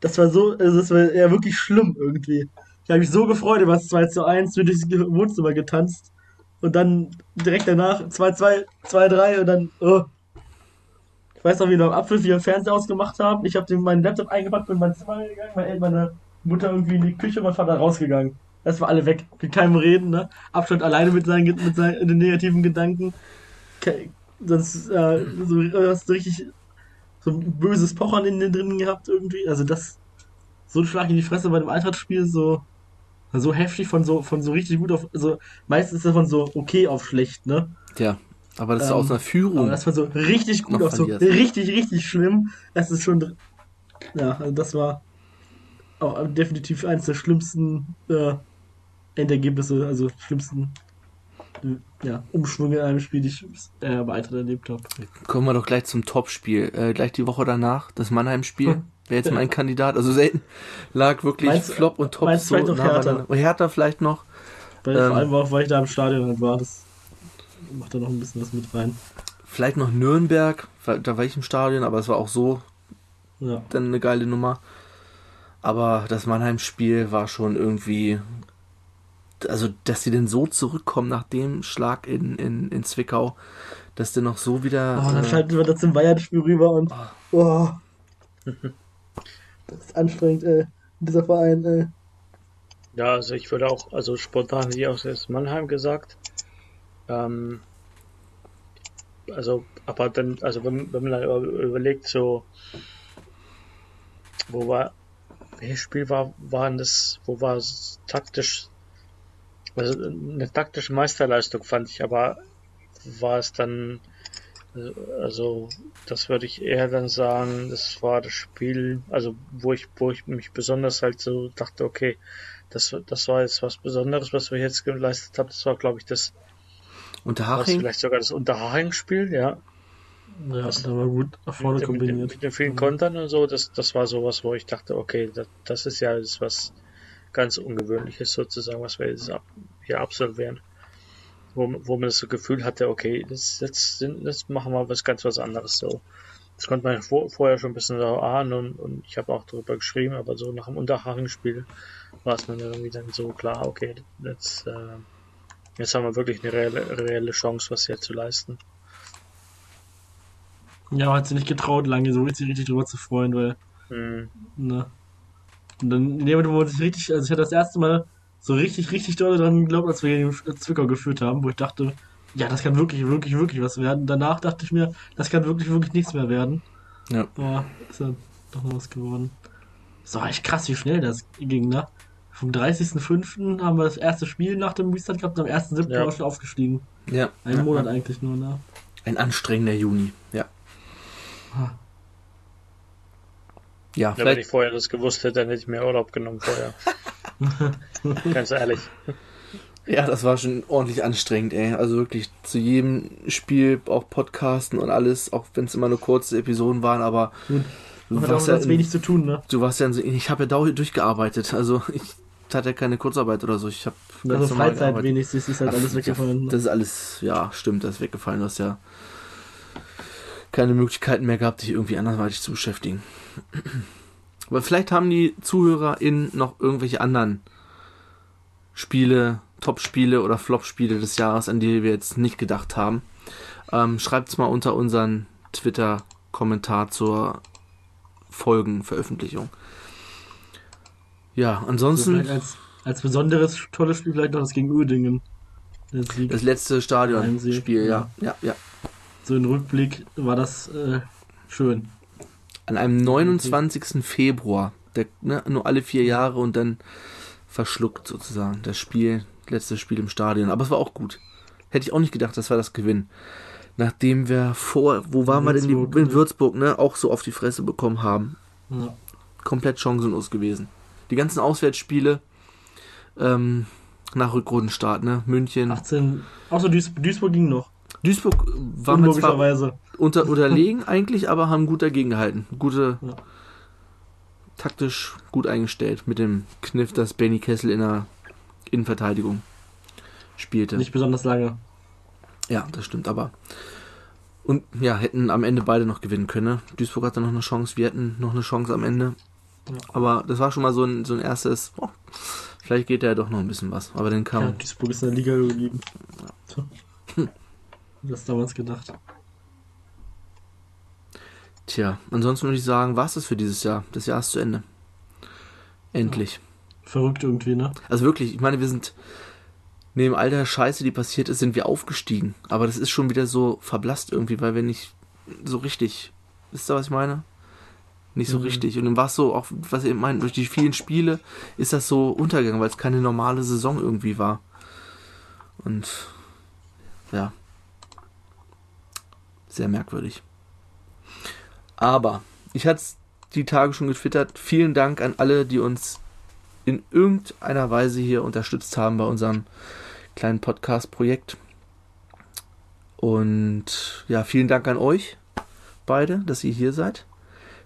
das war so, also das war ja wirklich schlimm irgendwie. Ich habe mich so gefreut über das 2 zu 1, bin durchs Wohnzimmer getanzt. Und dann direkt danach 2-2, 2-3 und dann, oh. Ich weiß noch, wie wir am Apfel für Fernseher ausgemacht haben. Ich habe meinen Laptop eingepackt, bin in mein Zimmer gegangen, weil meine Mutter irgendwie in die Küche und mein Vater rausgegangen. Das war alle weg. Mit keinem Reden, ne? Abstand alleine mit seinen, mit seinen negativen Gedanken. Sonst, äh, so, hast du richtig so ein böses Pochern in den drinnen gehabt irgendwie. Also das, so ein Schlag in die Fresse bei dem Eintrachtspiel, so, so heftig von so, von so richtig gut auf, also meistens ist das von so okay auf schlecht, ne? Ja, aber das ist ähm, aus einer Führung. Aber das war so richtig gut auf so richtig, richtig schlimm. Das ist schon, ja, also das war auch definitiv eines der schlimmsten äh, Endergebnisse, also schlimmsten ja, Umschwünge in einem Spiel, die ich äh, Eintracht erlebt habe. Kommen wir doch gleich zum Topspiel. Äh, gleich die Woche danach, das Mannheim-Spiel. Wäre jetzt mein Kandidat. Also selten lag wirklich meinst, Flop und Top so nah Hertha? Hertha vielleicht noch. Weil, ähm, vor allem auch, weil ich da im Stadion war, das macht da noch ein bisschen was mit rein. Vielleicht noch Nürnberg, da war ich im Stadion, aber es war auch so ja. dann eine geile Nummer. Aber das Mannheim-Spiel war schon irgendwie, also dass sie denn so zurückkommen nach dem Schlag in, in, in Zwickau, dass der noch so wieder. Oh, dann äh, schalten wir das zum Bayern-Spiel rüber und. Oh. Das ist anstrengend, ey. Dieser Verein, ey. Ja, also ich würde auch, also spontan auch erst Mannheim gesagt. Ähm, also, aber dann, also wenn, wenn man dann überlegt, so, wo war, welches Spiel war, waren das, wo war es taktisch, also eine taktische Meisterleistung fand ich, aber war es dann also, das würde ich eher dann sagen, das war das Spiel, also wo ich, wo ich mich besonders halt so dachte, okay, das, das war jetzt was Besonderes, was wir jetzt geleistet haben. Das war, glaube ich, das Unterhaching. Vielleicht sogar das Unterhaching-Spiel, ja. Ja, das, da war gut nach vorne mit, kombiniert. Mit, mit den vielen mhm. Kontern und so, das, das war sowas, wo ich dachte, okay, das, das ist ja das was ganz Ungewöhnliches sozusagen, was wir jetzt ab, hier absolvieren wo, wo man das so Gefühl hatte, okay, das, jetzt, jetzt machen wir was ganz was anderes so. Das konnte man vor, vorher schon ein bisschen so ahnen und, und ich habe auch darüber geschrieben, aber so nach dem Unterhaching-Spiel war es mir irgendwie dann so klar, okay, jetzt, äh, jetzt haben wir wirklich eine reelle, reelle Chance, was hier zu leisten. Ja, man hat sich nicht getraut, lange so richtig, richtig drüber zu freuen, weil. Mhm. Ne. Und dann, in dem Moment, wo sich richtig, also ich hatte das erste Mal so richtig, richtig doll dran geglaubt, als wir gegen Zwickau geführt haben, wo ich dachte, ja, das kann wirklich, wirklich, wirklich was werden. Danach dachte ich mir, das kann wirklich, wirklich nichts mehr werden. Ja. Aber ist ja doch noch was geworden. Doch echt krass, wie schnell das ging, ne? Vom 30.05. haben wir das erste Spiel nach dem Restart gehabt und am 1.07. Ja. war schon aufgestiegen. Ja. Einen ja, Monat eigentlich nur, ne? Ein anstrengender Juni, ja. Ah. Ja, Ja, wenn ich vorher das gewusst hätte, dann hätte ich mir Urlaub genommen vorher. Ganz ehrlich. ja, das war schon ordentlich anstrengend, ey. Also wirklich zu jedem Spiel auch Podcasten und alles, auch wenn es immer nur kurze Episoden waren, aber du auch warst, ja in, wenig zu tun, ne? du warst ja in, so- ich habe ja dauer durchgearbeitet, also ich hatte ja keine Kurzarbeit oder so. Ich habe Also Freizeit wenigstens ist halt Ach, alles weggefallen. ne? Das ist alles, ja, stimmt, das ist weggefallen. Du hast ja keine Möglichkeiten mehr gehabt, dich irgendwie anderweitig zu beschäftigen. Aber vielleicht haben die ZuhörerInnen noch irgendwelche anderen Spiele, Top-Spiele oder Flop-Spiele des Jahres, an die wir jetzt nicht gedacht haben. Ähm, Schreibt's mal unter unseren Twitter-Kommentar zur Folgenveröffentlichung. Ja, Also ansonsten vielleicht als, als besonderes tolles Spiel vielleicht noch das gegen Uerdingen. Sieg. das letzte Stadionspiel, ja, ja, ja. So im Rückblick war das äh, schön. An einem 29. Februar, der, ne, nur alle vier Jahre und dann verschluckt sozusagen das Spiel, letztes Spiel im Stadion. Aber es war auch gut. Hätte ich auch nicht gedacht, dass wir das gewinnen. Nachdem wir vor, wo waren wir denn? Die, in ne? Würzburg, ne? Auch so auf die Fresse bekommen haben. Ja. Komplett chancenlos gewesen. Die ganzen Auswärtsspiele ähm, nach Rückrundenstart, ne? München. 18. Außer Duis Duisburg ging noch. Duisburg waren wir zwar unter, unterlegen eigentlich, aber haben gut dagegen gehalten. Gute, Ja. taktisch gut eingestellt mit dem Kniff, dass Benny Kessel in der Innenverteidigung spielte. Nicht besonders lange. Ja, das stimmt, aber und ja, hätten am Ende beide noch gewinnen können. Ne? Duisburg hatte noch eine Chance, wir hatten noch eine Chance am Ende. Ja. Aber das war schon mal so ein, so ein erstes, oh, vielleicht geht da ja doch noch ein bisschen was. Aber dann kam, Ja, Duisburg ist in der Liga geblieben. So. Das damals gedacht. tja, ansonsten würde ich sagen, war es das für dieses Jahr. Das Jahr ist zu Ende. Endlich. Verrückt irgendwie, ne? Also wirklich, ich meine, wir sind neben all der Scheiße, die passiert ist, sind wir aufgestiegen. Aber das ist schon wieder so verblasst irgendwie, weil wir nicht so richtig, wisst ihr, was ich meine? Nicht so Mhm. richtig. Und dann war es so, auch was ihr meint, durch die vielen Spiele ist das so untergegangen, weil es keine normale Saison irgendwie war. Und ja, sehr merkwürdig. Aber ich hatte es die Tage schon getwittert. Vielen Dank an alle, die uns in irgendeiner Weise hier unterstützt haben bei unserem kleinen Podcast-Projekt. Und ja, vielen Dank an euch beide, dass ihr hier seid.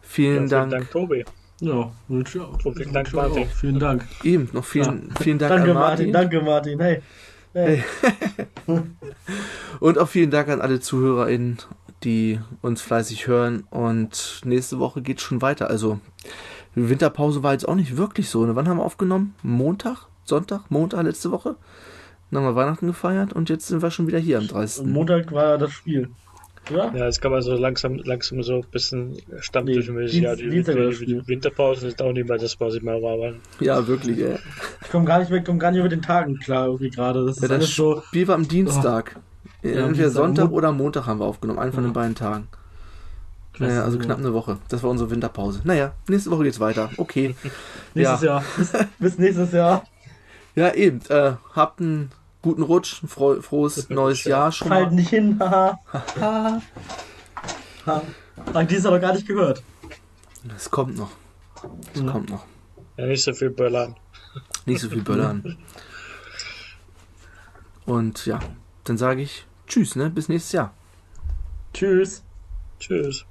Vielen Ja, Dank. Dank, Tobi. Ja, wünsche ich auch. Und vielen Dank, Martin. auch. Vielen Dank. Eben, noch vielen, vielen Dank danke, an Martin. Martin. Danke, Martin. Hey. hey. Und auch vielen Dank an alle ZuhörerInnen, die uns fleißig hören. Und nächste Woche geht schon weiter. Also, die Winterpause war jetzt auch nicht wirklich so. Ne? Wann haben wir aufgenommen? Montag? Sonntag? Montag letzte Woche? Dann haben wir Weihnachten gefeiert und jetzt sind wir schon wieder hier am 30. Und Montag war das Spiel. Oder? Ja, jetzt kann man so langsam, langsam so ein bisschen Stammtisch Nee, ja, die, das die, Winterpause ist auch nicht mehr das, was ich mal war. Aber Ja, wirklich, ey. Ich komme gar nicht mehr, komm gar nicht über den Tagen klar irgendwie gerade. Das ist Ja, das alles so. Spiel war am Dienstag. Ja, Entweder. Sonntag Mo- oder Montag haben wir aufgenommen. Einen von Ja. den beiden Tagen. Naja, also knapp eine Woche. Das war unsere Winterpause. Naja, nächste Woche geht's weiter. Okay. Nächstes ja. Jahr. Bis, bis nächstes Jahr. Ja, eben. Äh, habt einen guten Rutsch, ein fro frohes neues Jahr schon mal. nicht hin. Haha. Ha. Ha. Ach, die ist aber gar nicht gehört. Es kommt noch. Es Ja. kommt noch. ja, nicht so viel Böllern. Nicht so viel Böllern. Und ja, dann sage ich Tschüss, ne? Bis nächstes Jahr. Tschüss. Tschüss.